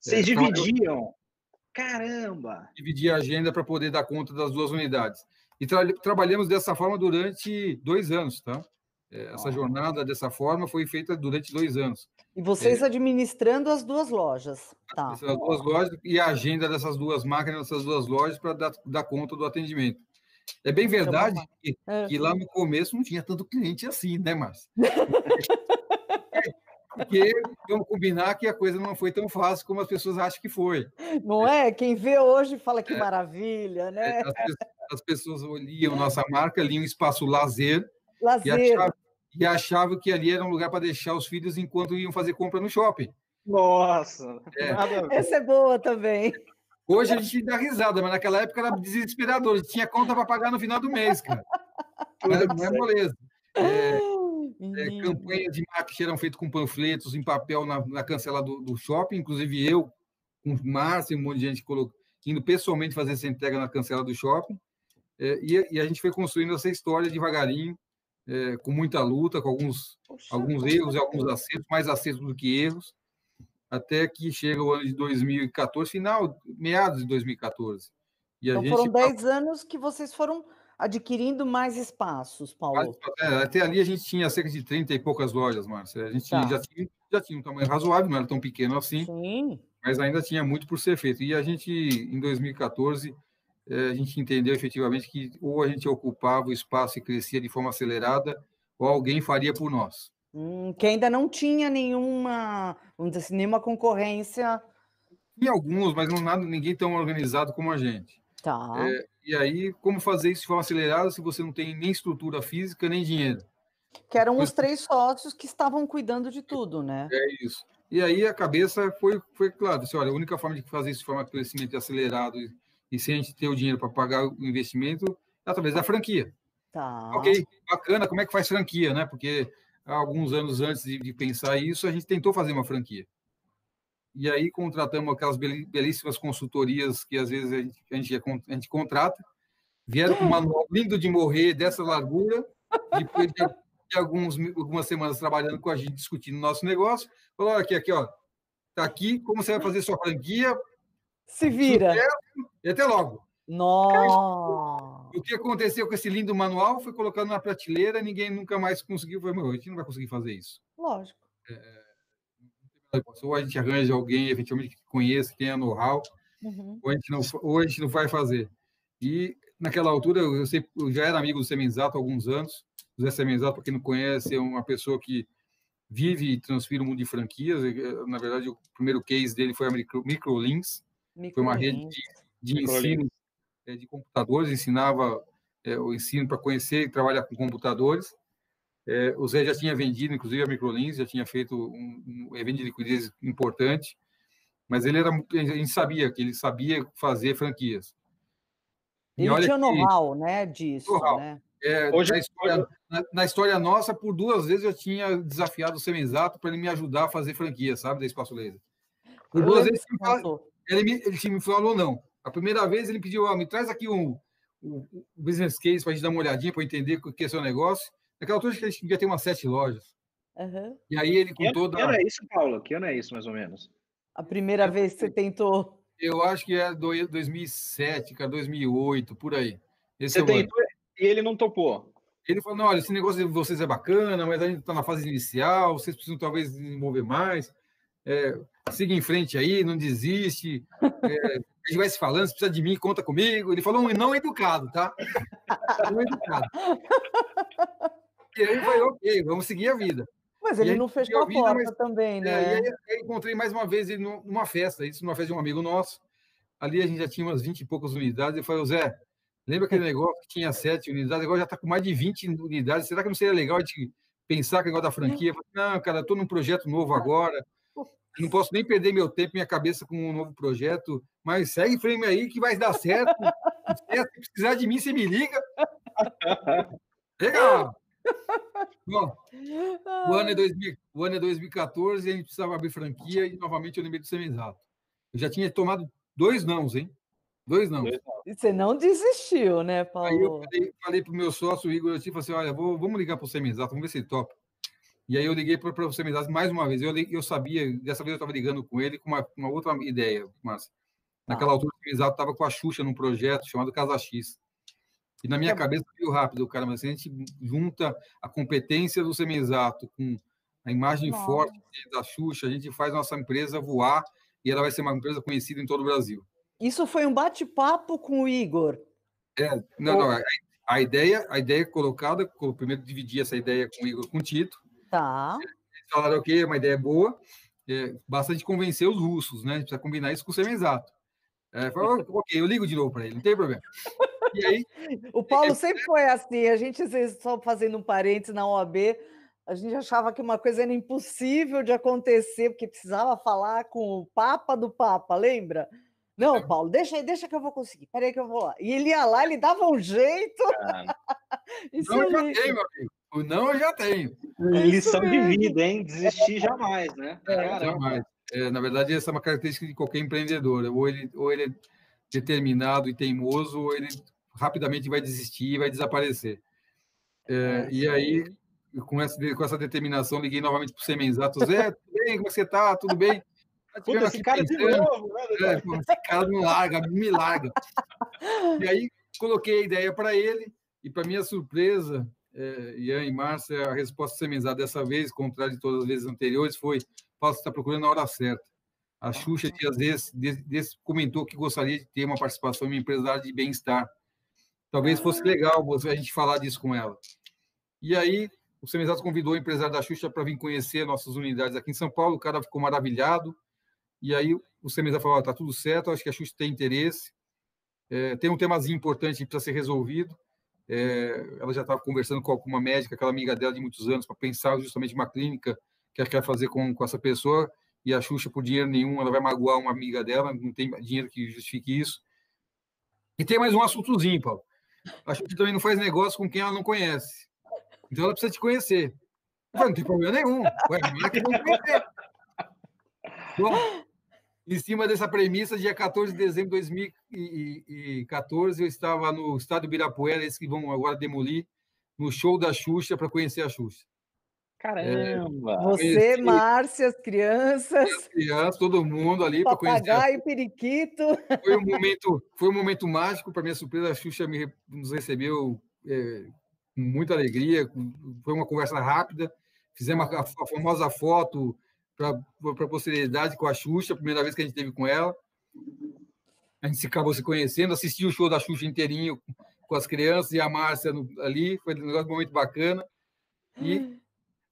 Vocês é, dividiam? Caramba! Dividia a agenda para poder dar conta das duas unidades. E tra trabalhamos dessa forma durante dois anos, tá? É, essa jornada dessa forma foi feita durante dois anos. E vocês é, administrando as duas lojas. Tá. Essas duas lojas e a agenda dessas duas máquinas, dessas duas lojas, para dar, dar, conta do atendimento. É bem verdade que, é. que, lá no começo não tinha tanto cliente assim, né, Márcio? Porque vamos combinar que a coisa não foi tão fácil como as pessoas acham que foi. Não é? Quem vê hoje fala que é. maravilha, né? As, as pessoas olham nossa marca, liam espaço lazer, lazer. E achavam, e achava que ali era um lugar para deixar os filhos enquanto iam fazer compra no shopping. Nossa! É. Essa é boa também. Hoje a gente dá risada, mas naquela época era desesperador. Tinha conta para pagar no final do mês, cara. É, não é moleza. É, é, campanhas de marketing eram feitas com panfletos em papel na, na cancela do, do, shopping, inclusive eu, com Márcio, um monte de gente colocando, indo pessoalmente fazer essa entrega na cancela do shopping. É, e, e, a gente foi construindo essa história devagarinho, é, com muita luta, com alguns, Poxa, alguns erros e alguns acertos, mais acertos do que erros, até que chega o ano de 2014, final, meados de 2014. E então foram 10 anos que vocês foram adquirindo mais espaços, Paulo. É, até ali a gente tinha cerca de 30 e poucas lojas, Márcia. A gente tá. já, tinha, já tinha um tamanho razoável, não era tão pequeno assim, Sim. mas ainda tinha muito por ser feito. E a gente, em 2014, é, a gente entendeu efetivamente que ou a gente ocupava o espaço e crescia de forma acelerada, ou alguém faria por nós. Hum, que ainda não tinha nenhuma, vamos dizer assim, nenhuma concorrência. Tinha alguns, mas não nada, ninguém tão organizado como a gente. Tá. É, e aí, como fazer isso de forma acelerada se você não tem nem estrutura física, nem dinheiro? Que eram os três sócios que estavam cuidando de tudo, né? É isso. E aí a cabeça foi, foi claro, assim, olha, a única forma de fazer isso de forma de crescimento acelerado e sem a gente ter o dinheiro para pagar o investimento, é através da franquia. Tá. Ok, bacana, como é que faz franquia, né? Porque alguns anos antes de, de, pensar isso, a gente tentou fazer uma franquia. E aí contratamos aquelas belíssimas consultorias que às vezes a gente, a gente, a gente contrata, vieram com um manual lindo de morrer dessa largura, depois de, de alguns, algumas semanas trabalhando com a gente, discutindo nosso negócio, falaram, aqui, aqui, ó, está aqui, como você vai fazer sua franquia? Se vira. E até logo. Nossa! O que aconteceu com esse lindo manual foi colocado na prateleira, ninguém nunca mais conseguiu. Falei, meu, a gente não vai conseguir fazer isso. Lógico. É, ou a gente arranja alguém, efetivamente, que conheça, que tenha know-how, uhum. ou, a gente não, ou a gente não vai fazer. E, naquela altura, eu, sempre, eu já era amigo do Semenzato há alguns anos. O Zé Semenzato, para quem não conhece, é uma pessoa que vive e transpira o mundo de franquias. Na verdade, o primeiro case dele foi a Micro, Microlinks, Micro foi uma rede de, de ensino é, de computadores, ensinava é, o ensino para conhecer e trabalhar com computadores. É, o Zé já tinha vendido, inclusive, a Microlins, já tinha feito um, um, evento de liquidez importante, mas ele era, a gente sabia que ele sabia fazer franquias. Ele tinha know-how, né, disso, know né? É, hoje, na, história, na, na, história, nossa, por duas vezes eu tinha desafiado o Semizato para ele me ajudar a fazer franquia, sabe, da Espaço Laser. Por duas vezes ele, me, ele me falou não. A primeira vez ele pediu, oh, me traz aqui um, um, um business case para a gente dar uma olhadinha, para entender o que é seu negócio. Naquela altura, acho que a gente devia ter umas sete lojas. Uhum. E aí ele com que toda... Que ano é isso, Paulo? Que ano é isso, mais ou menos? A primeira eu, vez que você tentou... Eu acho que é 2007, cara, 2008, por aí. Esse você é tentou e ele não topou? Ele falou, não, olha, esse negócio de vocês é bacana, mas a gente está na fase inicial, vocês precisam talvez desenvolver mais. É, siga em frente aí, não desiste. É, a gente vai se falando, se precisa de mim, conta comigo. Ele falou um não educado, tá? Não educado. E aí foi ok, vamos seguir a vida. Mas ele não fechou a, vida, porta mas, também, é, né? É, e aí eu encontrei mais uma vez ele numa festa, isso numa festa de um amigo nosso. Ali a gente já tinha umas 20 e poucas unidades. Eu falei, Zé, lembra aquele negócio que tinha sete unidades, agora já está com mais de 20 unidades. Será que não seria legal a gente pensar que o negócio da franquia? Falei, não, cara, estou num projeto novo agora não posso nem perder meu tempo, minha cabeça com um novo projeto, mas segue frame aí que vai dar certo. Se precisar de mim, você me liga. Legal! Bom, o ano, é 2000, o ano é 2014 e a gente precisava abrir franquia e novamente eu lembrei do Semenzato. Eu já tinha tomado dois nãos, hein? Dois não. E você não desistiu, né, Paulo? Aí eu falei, falei para o meu sócio, o Igor, eu falei assim, olha, vou, vamos ligar para o Semenzato, vamos ver se ele topa. E aí eu liguei para você me mais uma vez. Eu, eu sabia, dessa vez eu estava ligando com ele com uma, uma outra ideia, Márcia. Naquela ah. altura, o Semizato estava com a Xuxa num projeto chamado Casa X. E na minha é. cabeça veio rápido, cara, mas a gente junta a competência do Semizato com a imagem Nossa. forte da Xuxa, a gente faz nossa empresa voar e ela vai ser uma empresa conhecida em todo o Brasil. Isso foi um bate-papo com o Igor. É, não, não, a, a, ideia, a ideia colocada, primeiro dividi essa ideia com o Igor, com o Tito, Tá. Eles falaram, ok, é uma ideia boa, é, basta de convencer os russos, né? A gente precisa combinar isso com o Semenzato. É, falou, ok, eu ligo de novo para ele, não tem problema. E aí, o Paulo sempre foi assim, a gente, só fazendo um parênteses na OAB, a gente achava que uma coisa era impossível de acontecer, porque precisava falar com o Papa do Papa, lembra? Não, é. Paulo, deixa aí, deixa que eu vou conseguir. Peraí que eu vou lá. E ele ia lá, ele dava um jeito. Isso não, eu já tenho, meu amigo. O não eu já tenho. É Lição de vida, hein? Desistir jamais, né? É, jamais. É, na verdade, essa é uma característica de qualquer empreendedor. Ou ele, ou ele é determinado e teimoso, ou ele rapidamente vai desistir e vai desaparecer. É, é e aí, com essa, com essa determinação, liguei novamente para o Semenzato. Zé, tudo bem? Como você está? Tudo bem? Puta, esse cara pensando. de novo, né? É, pô, esse cara não larga, me larga. E aí, coloquei a ideia para ele, e para minha surpresa, é, Ian e Márcia, a resposta semenzada dessa vez, contrário de todas as vezes anteriores, foi: Paulo, está procurando a hora certa. A Xuxa, dias desses, desses, comentou que gostaria de ter uma participação em uma área de bem-estar. Talvez fosse legal a gente falar disso com ela. E aí, o Semenzato convidou o empresário da Xuxa para vir conhecer nossas unidades aqui em São Paulo. O cara ficou maravilhado. E aí, o Semenzato falou: está tudo certo, acho que a Xuxa tem interesse. É, tem um temazinho importante que precisa ser resolvido. É, ela já estava conversando com uma médica, aquela amiga dela de muitos anos, para pensar justamente uma clínica que ela quer fazer com, com essa pessoa. E a Xuxa, por dinheiro nenhum, ela vai magoar uma amiga dela, não tem dinheiro que justifique isso. E tem mais um assuntozinho, Paulo. A Xuxa também não faz negócio com quem ela não conhece. Então ela precisa te conhecer. Não tem problema nenhum. Ué, não que não conhecer. Bom, em cima dessa premissa, dia 14 de dezembro de 2014, eu estava no estádio Ibirapuera, esse que vão agora demolir, no show da Xuxa para conhecer a Xuxa. Caramba! É, Você, Márcia, as crianças. As crianças, todo mundo ali para conhecer. Papagaio, periquito. Foi um momento, foi um momento mágico, para minha surpresa, a Xuxa me, nos recebeu é, com muita alegria, foi uma conversa rápida, fizemos a, a famosa foto para a posteridade com a Xuxa, a primeira vez que a gente teve com ela. A gente acabou se conhecendo, assistiu o show da Xuxa inteirinho com as crianças e a Márcia ali, foi um negócio muito bacana. E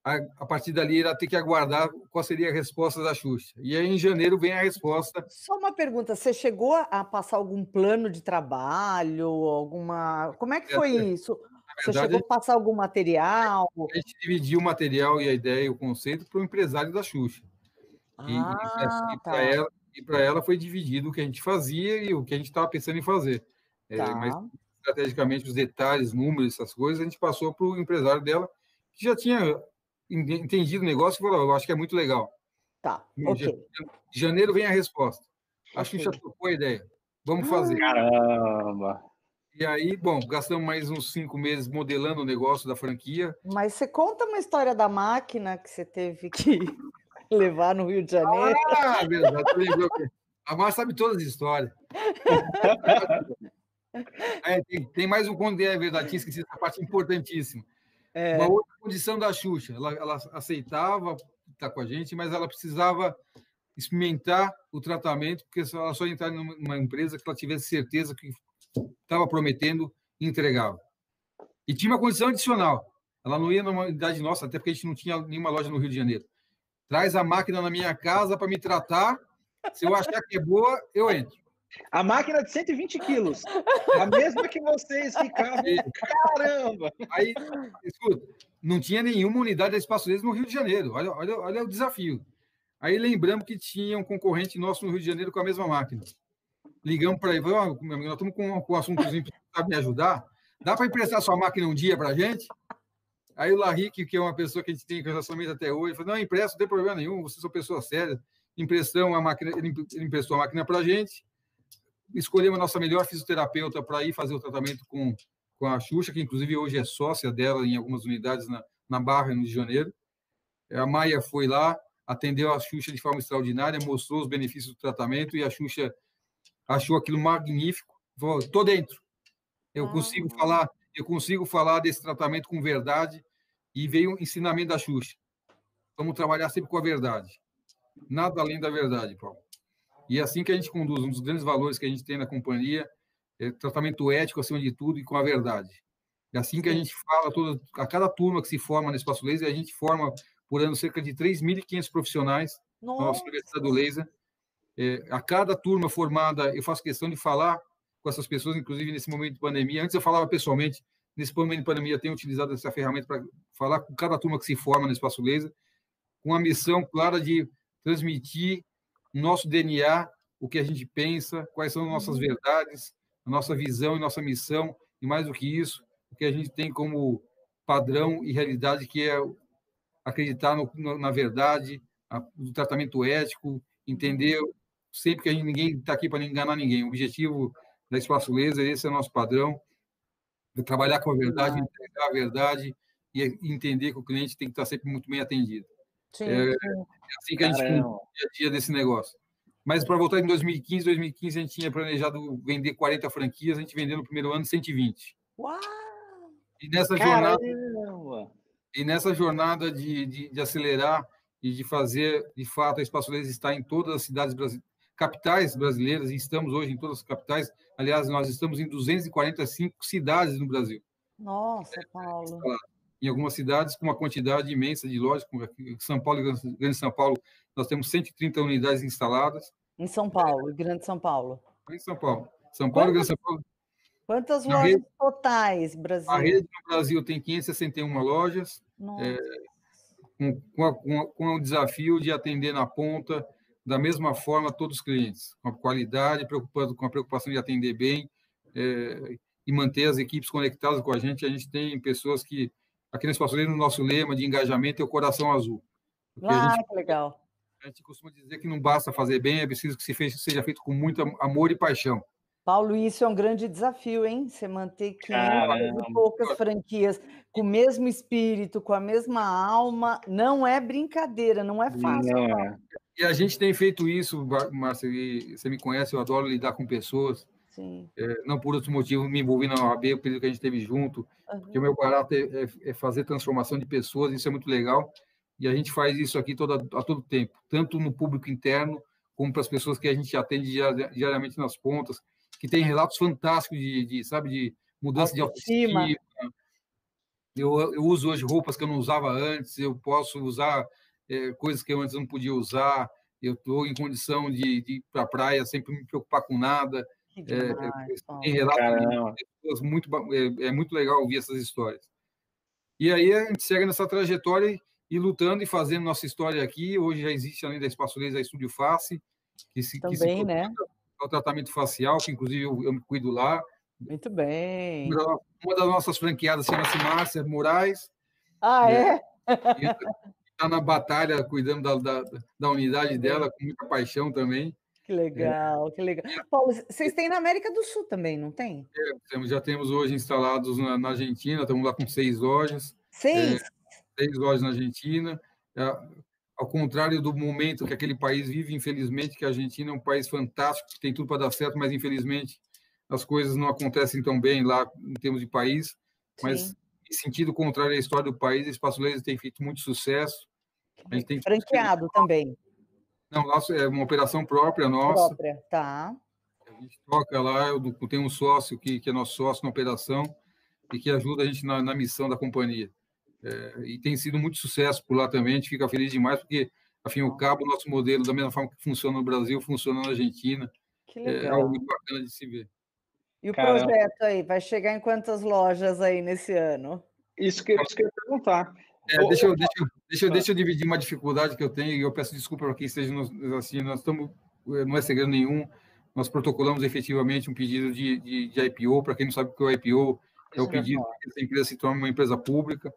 a, a partir dali ela tem que aguardar qual seria a resposta da Xuxa. E aí, em janeiro, vem a resposta. Só uma pergunta: você chegou a passar algum plano de trabalho? alguma Como é que foi é, isso? Verdade, você chegou a passar algum material? A gente dividiu o material e a ideia e o conceito para o empresário da Xuxa. E, ah, e para tá. ela, ela foi dividido o que a gente fazia e o que a gente estava pensando em fazer. É, tá. É, mas, estrategicamente, os detalhes, números, essas coisas, a gente passou para o empresário dela, que já tinha entendido o negócio e falou: eu acho que é muito legal. Tá, ok. De janeiro vem a resposta. A okay. Xuxa tocou a ideia. Vamos fazer. Caramba! E aí, bom, gastamos mais uns cinco meses modelando o negócio da franquia. Mas você conta uma história da máquina que você teve que levar no Rio de Janeiro. Ah, verdade. A Márcia sabe todas as histórias. É, tem, tem, mais um conto, é verdade, tinha esquecido essa parte importantíssima. É. Uma outra condição da Xuxa, ela, ela aceitava estar com a gente, mas ela precisava experimentar o tratamento, porque ela só entrar numa empresa que ela tivesse certeza que estava prometendo e entregava. E tinha uma condição adicional. Ela não ia numa unidade nossa, até porque a gente não tinha nenhuma loja no Rio de Janeiro. Traz a máquina na minha casa para me tratar. Se eu achar que é boa, eu entro. A máquina de 120 quilos. A mesma que vocês ficavam. Caramba! Aí, escuta, não tinha nenhuma unidade de espaço no Rio de Janeiro. Olha, olha, olha o desafio. Aí lembramos que tinha um concorrente nosso no Rio de Janeiro com a mesma máquina. Ligamos para ele, oh, nós estamos com, um assuntozinho para me ajudar. Dá para emprestar sua máquina um dia para a gente? Aí o Larrique, que é uma pessoa que a gente tem relacionamento até hoje, falou: não, empresta, não tem problema nenhum, vocês são pessoas sérias. Emprestão a máquina, ele emprestou a máquina para a gente escolhemos a nossa melhor fisioterapeuta para ir fazer o tratamento com, com a Xuxa, que inclusive hoje é sócia dela em algumas unidades na, na Barra, no Rio de Janeiro. A Maia foi lá, atendeu a Xuxa de forma extraordinária, mostrou os benefícios do tratamento e a Xuxa achou aquilo magnífico. Falou, tô dentro. Eu ah, consigo falar, eu consigo falar desse tratamento com verdade e veio o ensinamento da Xuxa. Vamos trabalhar sempre com a verdade. Nada além da verdade, Paulo. E é assim que a gente conduz, um dos grandes valores que a gente tem na companhia é tratamento ético acima de tudo e com a verdade. É assim que a gente fala, toda, a cada turma que se forma no Espaço Laser, a gente forma por ano cerca de 3.500 profissionais Nossa. na nossa Universidade do Laser. É, a cada turma formada, eu faço questão de falar com essas pessoas, inclusive nesse momento de pandemia. Antes eu falava pessoalmente, nesse momento de pandemia eu tenho utilizado essa ferramenta para falar com cada turma que se forma no Espaço Laser, com a missão clara de transmitir nosso DNA, o que a gente pensa, quais são nossas uhum. verdades, a nossa visão e nossa missão, e mais do que isso, o que a gente tem como padrão e realidade, que é acreditar no, na verdade, a, no tratamento ético, entender sempre que a gente, ninguém está aqui para enganar ninguém. O objetivo da Espaço Laser, esse é o nosso padrão, de trabalhar com a verdade, entregar a verdade e entender que o cliente tem que estar sempre muito bem atendido. Sim, é, é, assim que a gente dia a dia desse negócio. Mas para voltar em 2015, 2015 a gente tinha planejado vender 40 franquias, a gente vendeu no primeiro ano 120. Uau! E nessa Caramba. jornada e nessa jornada de, de, de, acelerar e de fazer, de fato, a Espaço Laser estar em todas as cidades brasileiras, capitais brasileiras, e estamos hoje em todas as capitais. Aliás, nós estamos em 245 cidades no Brasil. Nossa, Paulo em algumas cidades com uma quantidade imensa de lojas, como São Paulo e Grande São Paulo, nós temos 130 unidades instaladas. Em São Paulo, e Grande São Paulo. Em São Paulo. São Paulo e Grande São Paulo. Quantas lojas rede, totais, Brasil? A rede no Brasil tem 561 lojas, é, com, com, com, o desafio de atender na ponta, da mesma forma, todos os clientes, com a qualidade, preocupando com a preocupação de atender bem é, e manter as equipes conectadas com a gente. A gente tem pessoas que aqui no Espaço Livre, no nosso lema de engajamento é o coração azul. Ah, gente, que legal. A gente costuma dizer que não basta fazer bem, é preciso que se seja feito com muito amor e paixão. Paulo, isso é um grande desafio, hein? Você manter 500 e poucas franquias com o mesmo espírito, com a mesma alma, não é brincadeira, não é fácil. Não é. E a gente tem feito isso, Márcia, você me conhece, eu adoro lidar com pessoas. É, não por outros motivos me envolvi na OAB, o período que a gente teve junto, uhum. porque o meu é, é, é, fazer transformação de pessoas, isso é muito legal, e a gente faz isso aqui toda, a todo tempo, tanto no público interno, como para as pessoas que a gente atende diariamente nas pontas, que tem relatos fantásticos de, de sabe, de mudança de autoestima. Eu, eu, uso hoje roupas que eu não usava antes, eu posso usar é, coisas que eu antes não podia usar, eu estou em condição de, de ir para a praia sem me preocupar com nada. Que é, demais, é, tem relatos de pessoas muito, é, é, muito legal ouvir essas histórias. E aí a gente segue nessa trajetória e lutando e fazendo nossa história aqui. Hoje já existe, além da Espaço Laser, a Estúdio Face, que se, Também, que se né? o tratamento facial, que inclusive eu, eu me cuido lá. Muito bem. Uma das nossas franqueadas chama-se Márcia Moraes. Ah, é? Está na batalha, cuidando da, da, da unidade dela, com muita paixão também. Que legal, é. que legal. Paulo, vocês têm na América do Sul também, não tem? É, já temos hoje instalados na, na, Argentina, estamos lá com seis lojas. Seis? É, seis lojas na Argentina. É, ao contrário do momento que aquele país vive, infelizmente, que a Argentina é um país fantástico, que tem tudo para dar certo, mas infelizmente as coisas não acontecem tão bem lá em termos de país. Mas Sim. em sentido contrário à história do país, o Espaço Laser tem feito muito sucesso. A gente tem franqueado também. Não, nosso é uma operação própria nossa. Própria, tá. A gente toca lá, eu tenho um sócio que, que é nosso sócio na operação e que ajuda a gente na, na missão da companhia. É, e tem sido muito sucesso por lá também, a gente fica feliz demais, porque, afim ao cabo, o nosso modelo, da mesma forma que funciona no Brasil, funciona na Argentina. Que legal. É algo muito bacana de se ver. E o Caramba. projeto aí, vai chegar em quantas lojas aí nesse ano? Isso que, isso que eu ia perguntar. É, deixa, eu, deixa, eu, deixa, eu, deixa eu dividir uma dificuldade que eu tenho, e eu peço desculpa para quem esteja nos assim, nós estamos, não é segredo nenhum, nós protocolamos efetivamente um pedido de, de, de IPO, para quem não sabe o que é o IPO, é o pedido que essa empresa se torne uma empresa pública,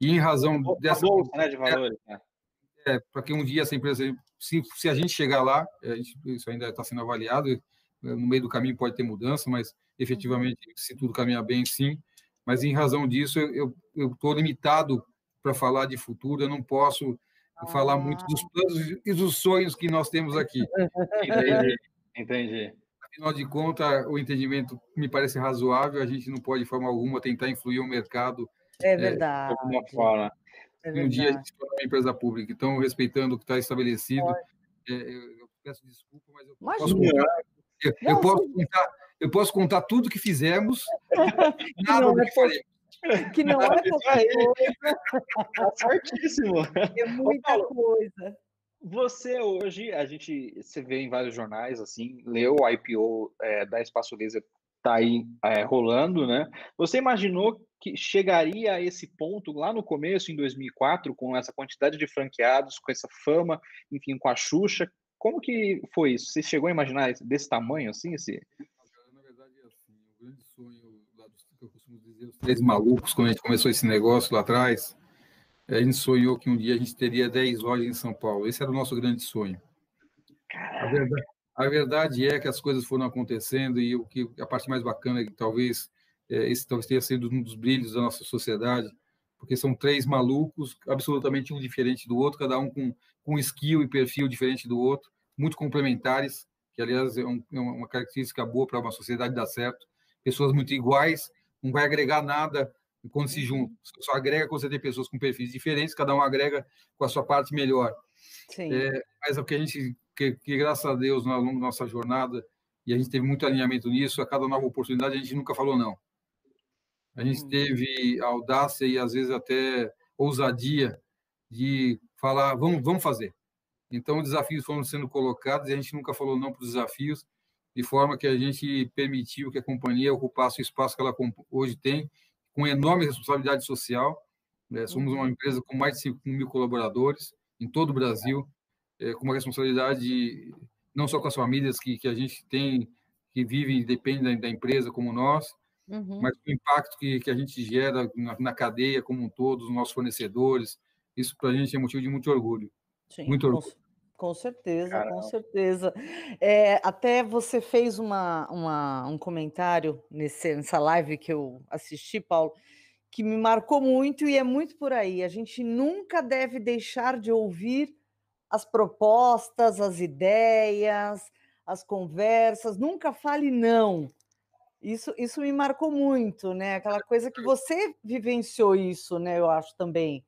e em razão dessa. Bolsa, né, de valores. É, é para que um dia essa empresa, se, se a gente chegar lá, gente, isso ainda está sendo avaliado, é, no meio do caminho pode ter mudança, mas efetivamente, se tudo caminhar bem, sim. Mas em razão disso, eu estou limitado para falar de futuro, eu não posso ah. falar muito dos ah. planos e dos sonhos que nós temos aqui. Entendi. Entendi. Afinal de contas, o entendimento me parece razoável, a gente não pode, de forma alguma, tentar influir o mercado é, é verdade. de alguma forma. É um dia a gente torna uma empresa pública. Então, respeitando o que está estabelecido, é, eu peço desculpa, mas eu posso contar, eu, eu, posso contar, eu posso contar tudo que fizemos, nada do é que faremos. Que não é pouca coisa. Tá certíssimo. É muita coisa. Você hoje, a gente, você vê em vários jornais, assim, leu o IPO é, da Espaço Laser está aí é, rolando, né? Você imaginou que chegaria a esse ponto lá no começo, em 2004, com essa quantidade de franqueados, com essa fama, enfim, com a Xuxa? Como que foi isso? Você chegou a imaginar desse tamanho, assim, esse... Na verdade, é assim, o grande sonho lá dos, que eu costumo dizer, os três malucos, quando a gente começou esse negócio lá atrás, a gente sonhou que um dia a gente teria 10 lojas em São Paulo. Esse era o nosso grande sonho. A verdade, a verdade é que as coisas foram acontecendo e o que a parte mais bacana é que talvez é, esse talvez tenha sido um dos brilhos da nossa sociedade, porque são três malucos, absolutamente um diferente do outro, cada um com, com skill e perfil diferente do outro, muito complementares, que aliás é, um, é uma característica boa para uma sociedade dar certo. Pessoas muito iguais, não vai agregar nada quando se juntam, só agrega quando você tem pessoas com perfis diferentes, cada um agrega com a sua parte melhor. Sim. É, mas o que a gente, que, que graças a Deus, ao longo da nossa jornada, e a gente teve muito alinhamento nisso, a cada nova oportunidade a gente nunca falou não. A gente uhum. teve a audácia e às vezes até ousadia de falar, vamos, vamos fazer. Então, desafios foram sendo colocados e a gente nunca falou não para os desafios, de forma que a gente permitiu que a companhia ocupasse o espaço que ela hoje tem, com enorme responsabilidade social. É, somos uma empresa com mais de 5 mil colaboradores, em todo o Brasil, é, com uma responsabilidade não só com as famílias que, que a gente tem, que vivem e dependem da, da empresa como nós, uhum. mas o impacto que, que a gente gera na, na, cadeia como um todo, os nossos fornecedores, isso para a gente é motivo de muito orgulho. Sim, muito orgulho. Com certeza, Caramba. com certeza. É, até você fez uma, uma, um comentário nesse, nessa live que eu assisti, Paulo, que me marcou muito e é muito por aí. A gente nunca deve deixar de ouvir as propostas, as ideias, as conversas, nunca fale não. Isso, isso me marcou muito, né? Aquela coisa que você vivenciou isso, né? Eu acho também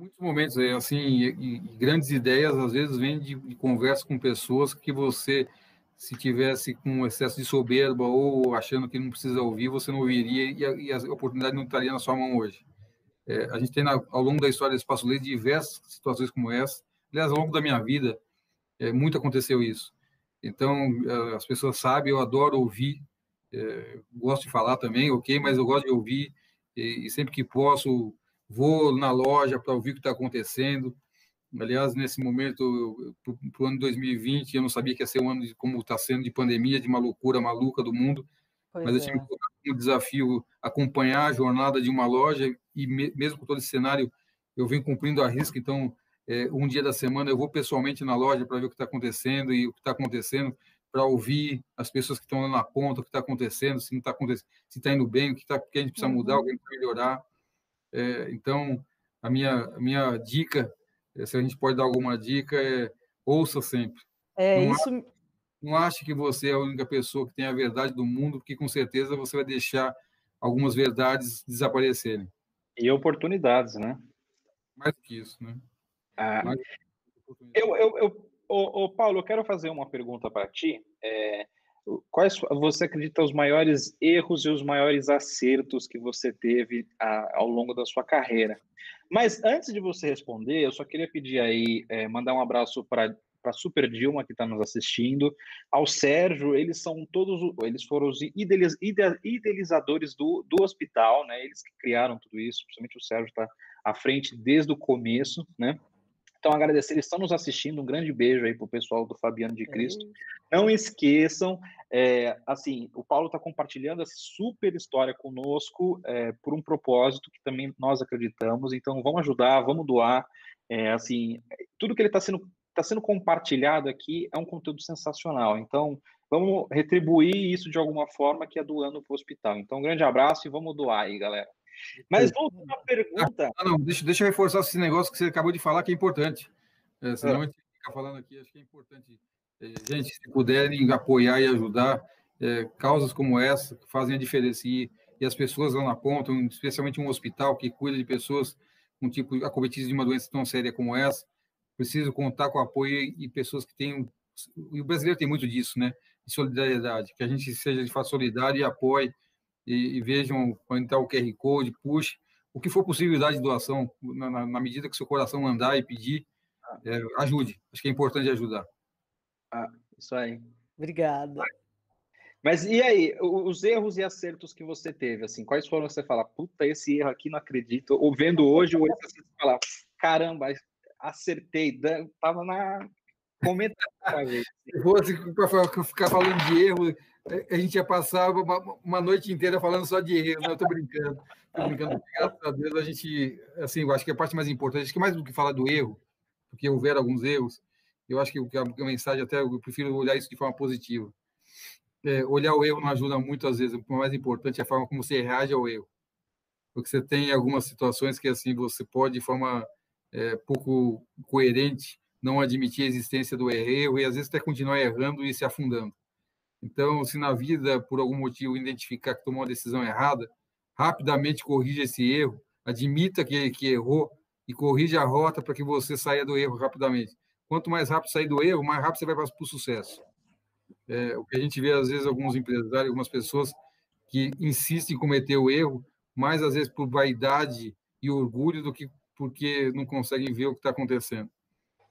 muitos momentos, assim, e, e grandes ideias às vezes vêm de, de, conversa com pessoas que você, se tivesse com excesso de soberba ou achando que não precisa ouvir, você não ouviria e a, e a oportunidade não estaria na sua mão hoje. É, a gente tem na, ao longo da história do Espaço Livre diversas situações como essa. Aliás, ao longo da minha vida, é, muito aconteceu isso. Então, as pessoas sabem, eu adoro ouvir, é, gosto de falar também, ok, mas eu gosto de ouvir e sempre que posso vou na loja para ouvir o que está acontecendo. Aliás, nesse momento, para o ano 2020, eu não sabia que ia ser um ano de, como está sendo de pandemia, de uma loucura maluca do mundo. Pois mas eu tive é. um desafio acompanhar a jornada de uma loja e mesmo com todo esse cenário, eu venho cumprindo a risca. Então, é, um dia da semana eu vou pessoalmente na loja para ver o que está acontecendo e o que está acontecendo para ouvir as pessoas que estão lá na ponta, o que está acontecendo, se não está acontecendo, se está indo bem, o que, tá, o que a gente precisa mudar, o que a gente precisa melhorar. É, então, a minha, a minha dica, é, se a gente pode dar alguma dica, é ouça sempre. É, não, isso... ache, não ache que você é a única pessoa que tem a verdade do mundo, porque com certeza você vai deixar algumas verdades desaparecerem. E oportunidades, né? Mais do que isso, né? Ah, eu, eu, eu, ô, ô, Paulo, eu quero fazer uma pergunta para ti. É, quais você acredita os maiores erros e os maiores acertos que você teve a, ao longo da sua carreira? Mas antes de você responder, eu só queria pedir aí, é, mandar um abraço para para Super Dilma que está nos assistindo, ao Sérgio, eles são todos, eles foram os idealizadores do, do hospital, né? Eles que criaram tudo isso, principalmente o Sérgio está à frente desde o começo, né? Então, agradecer, eles estão nos assistindo. Um grande beijo aí para o pessoal do Fabiano de Cristo. É Não esqueçam, é, assim, o Paulo está compartilhando essa super história conosco é, por um propósito que também nós acreditamos. Então, vamos ajudar, vamos doar. É, assim, tudo que ele está sendo, tá sendo compartilhado aqui é um conteúdo sensacional. Então, vamos retribuir isso de alguma forma que é doando para o hospital. Então, um grande abraço e vamos doar aí, galera. Mas voltando à pergunta. Ah, não, deixa, deixa eu reforçar esse negócio que você acabou de falar, que é importante. É, senão é. a gente fica falando aqui, acho que é importante. É, gente, se puderem apoiar e ajudar, é, causas como essa que fazem a diferença. E, e as pessoas lá na ponta, especialmente um hospital que cuida de pessoas com tipo acometidas de uma doença tão séria como essa, precisa contar com apoio e pessoas que têm. E o brasileiro tem muito disso, né? De solidariedade, que a gente seja de fato solidário e apoie e, e vejam onde está o QR Code, puxe, o que for possibilidade de doação, na, na medida que seu coração andar e pedir, é, ajude. Acho que é importante ajudar. Ah, isso aí. Obrigada. Mas e aí, os erros e acertos que você teve, assim, quais foram você fala, puta, esse erro aqui não acredito, ou vendo hoje, ou você fala, caramba, acertei, tava na comenta Se fosse para ficar falando de erro, a gente ia passar uma, uma noite inteira falando só de erro, né? Eu estou brincando. Estou brincando. Graças a Deus, a gente, assim, eu acho que a parte mais importante, acho que mais do que falar do erro, porque houveram alguns erros, eu acho que a, a mensagem, até eu prefiro olhar isso de forma positiva. É, olhar o erro não ajuda muito, às vezes, o mais importante é a forma como você reage ao erro. Porque você tem algumas situações que, assim, você pode, de forma é, pouco coerente, não admitir a existência do erro e, às vezes, até continuar errando e se afundando. Então, se na vida, por algum motivo, identificar que tomou uma decisão errada, rapidamente corrija esse erro, admita que, que errou e corrija a rota para que você saia do erro rapidamente. Quanto mais rápido sair do erro, mais rápido você vai para o sucesso. É, o que a gente vê, às vezes, alguns empresários, algumas pessoas que insistem em cometer o erro, mais às vezes por vaidade e orgulho do que porque não conseguem ver o que está acontecendo.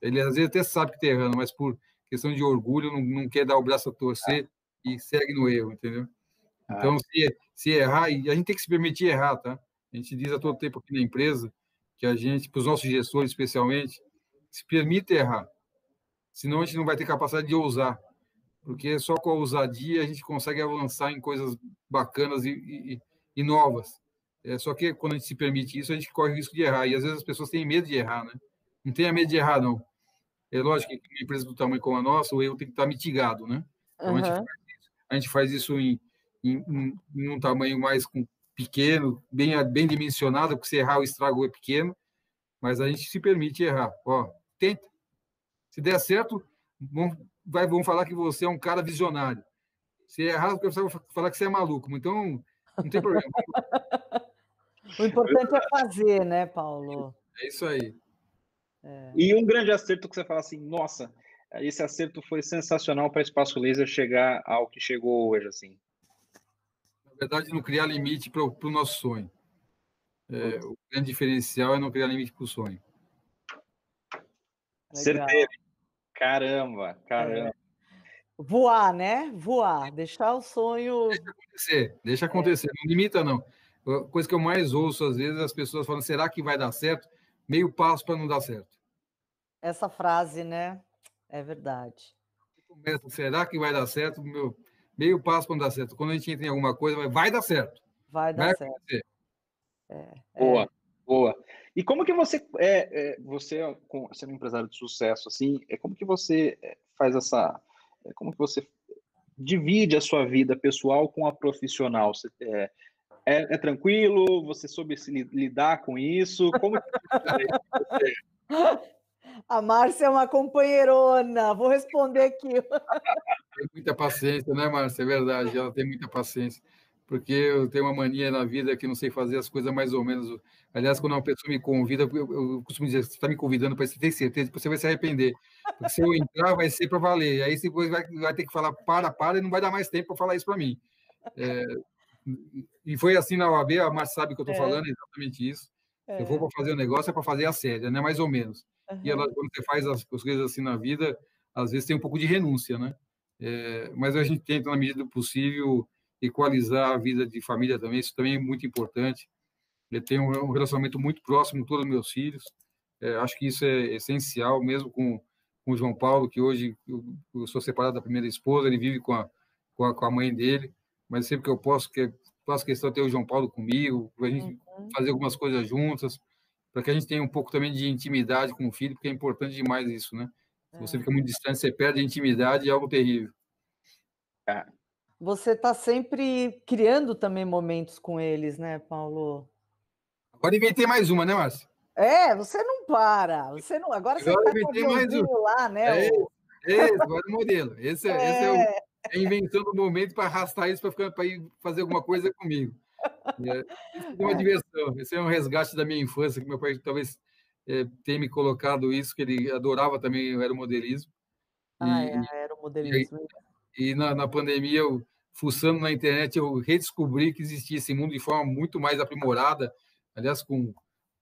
Ele às vezes até sabe que está errando, mas por questão de orgulho não, não quer dar o braço a torcer e segue no erro, entendeu? Ah. Então, se, se errar, e a gente tem que se permitir errar, tá? A gente diz a todo tempo aqui na empresa que a gente, para os nossos gestores especialmente, se permite errar. Senão a gente não vai ter capacidade de ousar. Porque só com a ousadia a gente consegue avançar em coisas bacanas e, e, e novas. É, só que quando a gente se permite isso, a gente corre o risco de errar. E às vezes as pessoas têm medo de errar, né? Não tenha medo de errar, não. É lógico que uma empresa do tamanho como a nossa, o erro tem que estar mitigado, né? Então, uhum. a, gente faz a gente faz isso em, em, em, um tamanho mais com, pequeno, bem, bem dimensionado, porque se errar o estrago é pequeno, mas a gente se permite errar. Ó, tenta. Se der certo, vão, vai, vão falar que você é um cara visionário. Se errar, o pessoal vai falar que você é maluco. Então, não tem problema. o importante é fazer, né, Paulo? É isso aí. É. E um grande acerto que você fala assim, nossa, esse acerto foi sensacional para Espaço Laser chegar ao que chegou hoje, assim. Na verdade, não criar limite para o nosso sonho. É, o grande diferencial é não criar limite para o sonho. Certeza. Caramba, caramba. É. Voar, né? Voar, deixar o sonho. Deixa acontecer, deixa acontecer, é. não limita, não. A coisa que eu mais ouço, às vezes, as pessoas falam: será que vai dar certo? Meio passo para não dar certo. Essa frase, né? É verdade. Começa, será que vai dar certo? Meu, meio passo para não dar certo. Quando a gente entra em alguma coisa, vai dar certo. Vai dar vai certo. É, boa, é. boa. E como que você é, é você sendo um empresário de sucesso assim, é como que você é, faz essa, é, como que você divide a sua vida pessoal com a profissional? Você, é, é, é tranquilo? Você soube se lidar com isso? Como que você... A Márcia é uma companheirona. Vou responder aqui. Tem muita paciência, né, Márcia? É verdade, ela tem muita paciência porque eu tenho uma mania na vida que não sei fazer as coisas mais ou menos. Aliás, quando uma pessoa me convida, eu, eu costumo dizer: você está me convidando para você ter certeza que você vai se arrepender. Porque se eu entrar, vai ser para valer. Aí depois vai, vai ter que falar para, para, e não vai dar mais tempo para falar isso para mim. É, e foi assim na OAB, a Márcia sabe que eu estou é. falando, é exatamente isso. É. Eu vou para fazer o um negócio, é para fazer a séria, né? mais ou menos. Uhum. E ela, quando você faz as, as coisas assim na vida, às vezes tem um pouco de renúncia, né? É, mas a gente tenta, na medida do possível, equalizar a vida de família também, isso também é muito importante. Eu tenho um relacionamento muito próximo com todos os meus filhos, é, acho que isso é essencial, mesmo com, com o João Paulo, que hoje eu, eu, sou separado da primeira esposa, ele vive com a, com a, com a mãe dele, mas sempre que eu posso, que faço questão de ter o João Paulo comigo, para a gente uhum. fazer algumas coisas juntas, para que a gente tenha um pouco também de intimidade com o filho, porque é importante demais isso, né? Se você é. fica muito distante, você perde a intimidade, é algo terrível. É, você está sempre criando também momentos com eles, né, Paulo? Agora inventei mais uma, né, Márcio? É, você não para. Você não. Agora, agora você está com mais um. lá, né? É, o... esse, agora o modelo. Esse é, é. Esse é, o, é, é inventando o momento para arrastar isso para ir fazer alguma coisa comigo. É, isso é uma diversão. Esse é um resgate da minha infância, que meu pai talvez é, tenha me colocado isso, que ele adorava também o aeromodelismo. Ah, e, é, aeromodelismo. E, e na, na pandemia eu fuçando na internet, eu redescobri que existia esse mundo de forma muito mais aprimorada, aliás, com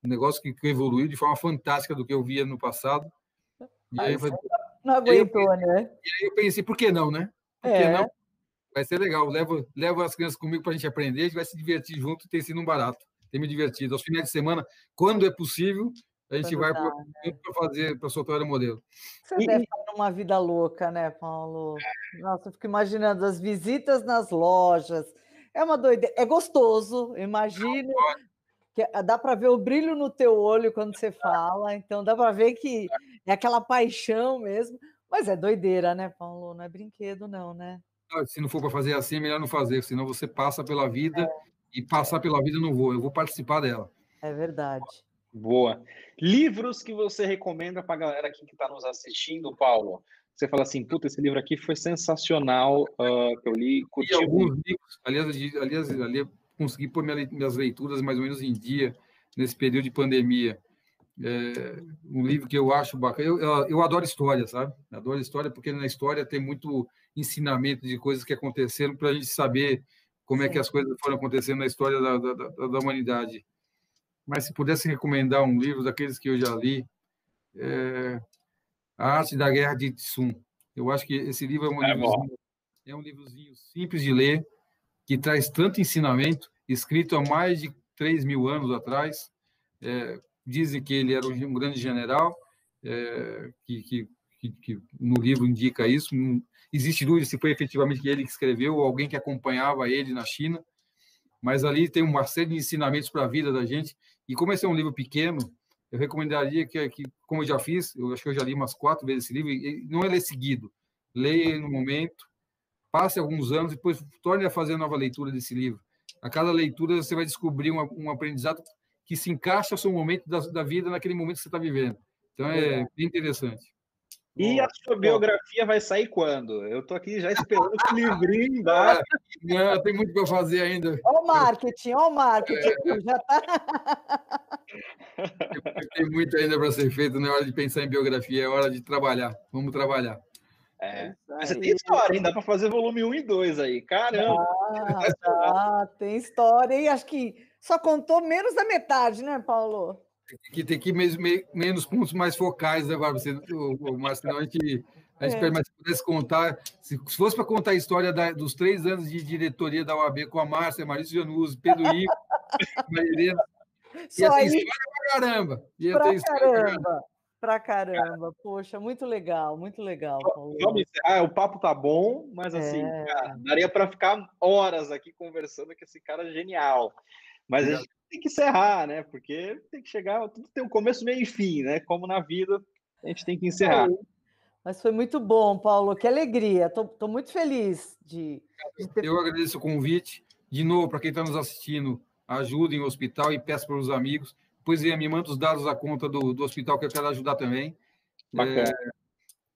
um negócio que evoluiu de forma fantástica do que eu via no passado. E aí, aí não aguentou, né? E aí eu pensei, por que não, né? Por é. que não? Vai ser legal, levo, levo as crianças comigo para a gente aprender, a gente vai se divertir junto tem sido um barato. Tem me divertido. Aos finais de semana, quando é possível, a gente vai para né? fazer, para soltar o modelo. Você e... deve estar numa vida louca, né, Paulo? Nossa, eu fico imaginando as visitas nas lojas. É uma doideira. É gostoso, imagino. Que dá para ver o brilho no teu olho quando você fala, então dá para ver que é aquela paixão mesmo. Mas é doideira, né, Paulo? Não é brinquedo, não, né? Se não for para fazer assim, é melhor não fazer, senão você passa pela vida é. e passar pela vida eu não vou, eu vou participar dela. É verdade. Boa. Livros que você recomenda para a galera aqui que está nos assistindo, Paulo? Você fala assim, puta, esse livro aqui foi sensacional, uh, que eu li, curti. E alguns livros, aliás, aliás, aliás consegui pôr minhas leituras mais ou menos em dia nesse período de pandemia. É, um livro que eu acho bacana. Eu, eu, eu, adoro história, sabe? Adoro história porque na história tem muito ensinamento de coisas que aconteceram para a gente saber como Sim. é que as coisas foram acontecendo na história da, da, da, da humanidade mas se pudesse recomendar um livro daqueles que eu já li, é A Arte da Guerra de Sun. Eu acho que esse livro é um, é livrozinho, é um livrozinho simples de ler, que traz tanto ensinamento, escrito há mais de 3 mil anos atrás. É, dizem que ele era um grande general, é, que, que, que, que, no livro indica isso. existe dúvida se foi efetivamente ele que escreveu ou alguém que acompanhava ele na China mas ali tem uma série de ensinamentos para a vida da gente. E como esse é um livro pequeno, eu recomendaria que, que, como eu já fiz, eu acho que eu já li umas quatro vezes esse livro, não é ler seguido. Leia no momento, passe alguns anos, depois torne a fazer a nova leitura desse livro. A cada leitura você vai descobrir um, um aprendizado que se encaixa ao seu momento da, da vida, naquele momento que você está vivendo. Então, é bem interessante. E a sua biografia vai sair quando? Eu estou aqui já esperando o livrinho embaixo. Não, tem muito para fazer ainda. Olha o marketing, olha o marketing. É. Já tá... Tem muito ainda para ser feito, não é hora de pensar em biografia, é hora de trabalhar. Vamos trabalhar. É. Você tem história, hein? Dá para fazer volume 1 e 2 aí. Caramba! Ah, tá, tem história. E acho que só contou menos da metade, né, Paulo? Tem que ter que menos, menos pontos mais focais, né, Bárbara? Você, o, o, senão a gente. A gente é. mas se pudesse contar, se, fosse para contar a história da, dos três anos de diretoria da UAB com a Márcia, Maurício Januzzi, Pedro Ivo, Mairena, ia ter história pra caramba. Ia pra ter caramba. Pra caramba. Pra caramba, poxa, muito legal, muito legal. Paulo. Vamos encerrar, o papo tá bom, mas assim, é. cara, daria para ficar horas aqui conversando com esse cara genial. Mas a gente tem que encerrar, né? Porque tem que chegar, tudo tem um começo, meio e fim, né? Como na vida, a gente tem que encerrar. Mas foi muito bom, Paulo, que alegria. Tô, muito feliz de, de ter... Eu agradeço o convite. De novo, para quem está nos assistindo, ajudem o hospital e peço para os amigos depois me manda os dados da conta do, do hospital que eu quero ajudar também. Bacana. É,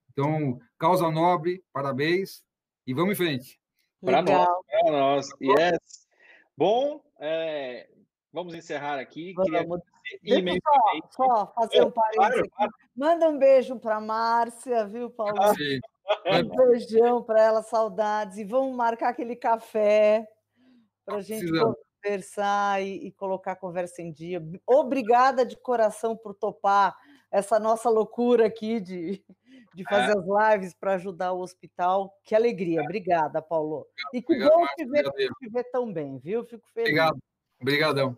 então, causa nobre, parabéns e vamos em frente. Para nós, para nós. Yes. Bom, é, vamos encerrar aqui. Vamos. Queria só, só, fazer um parênteses. Manda um beijo para Márcia, viu, Paulo? Ah, um beijão para ela, saudades. E vamos marcar aquele café para a gente conversar e, e, colocar a conversa em dia. Obrigada de coração por topar essa nossa loucura aqui de, de fazer é. as lives para ajudar o hospital. Que alegria. Obrigada, Paulo. E que Obrigado, bom te ver, te ver tão bem, viu? Fico feliz. Obrigado. Obrigadão.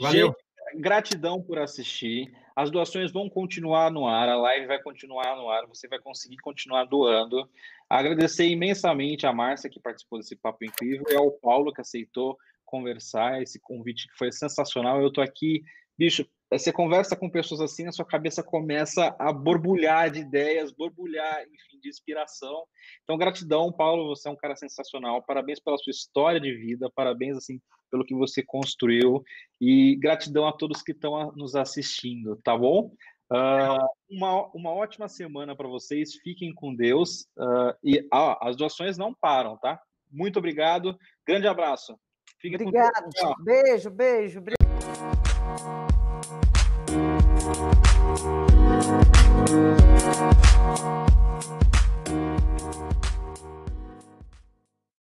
Valeu. Gente, gratidão por assistir. As doações vão continuar no ar, a live vai continuar no ar, você vai conseguir continuar doando. Agradecer imensamente a Márcia, que participou desse papo incrível, e ao Paulo, que aceitou conversar, esse convite que foi sensacional. Eu tô aqui, bicho, você conversa com pessoas assim, a sua cabeça começa a borbulhar de ideias, borbulhar, enfim, de inspiração. Então, gratidão, Paulo, você é um cara sensacional. Parabéns pela sua história de vida, parabéns assim pelo que você construiu e gratidão a todos que estão nos assistindo, tá bom? Uh, uma, uma ótima semana para vocês, fiquem com Deus uh, e ah, as doações não param, tá? Muito obrigado, grande abraço. Fique Obrigada. Beijo, beijo.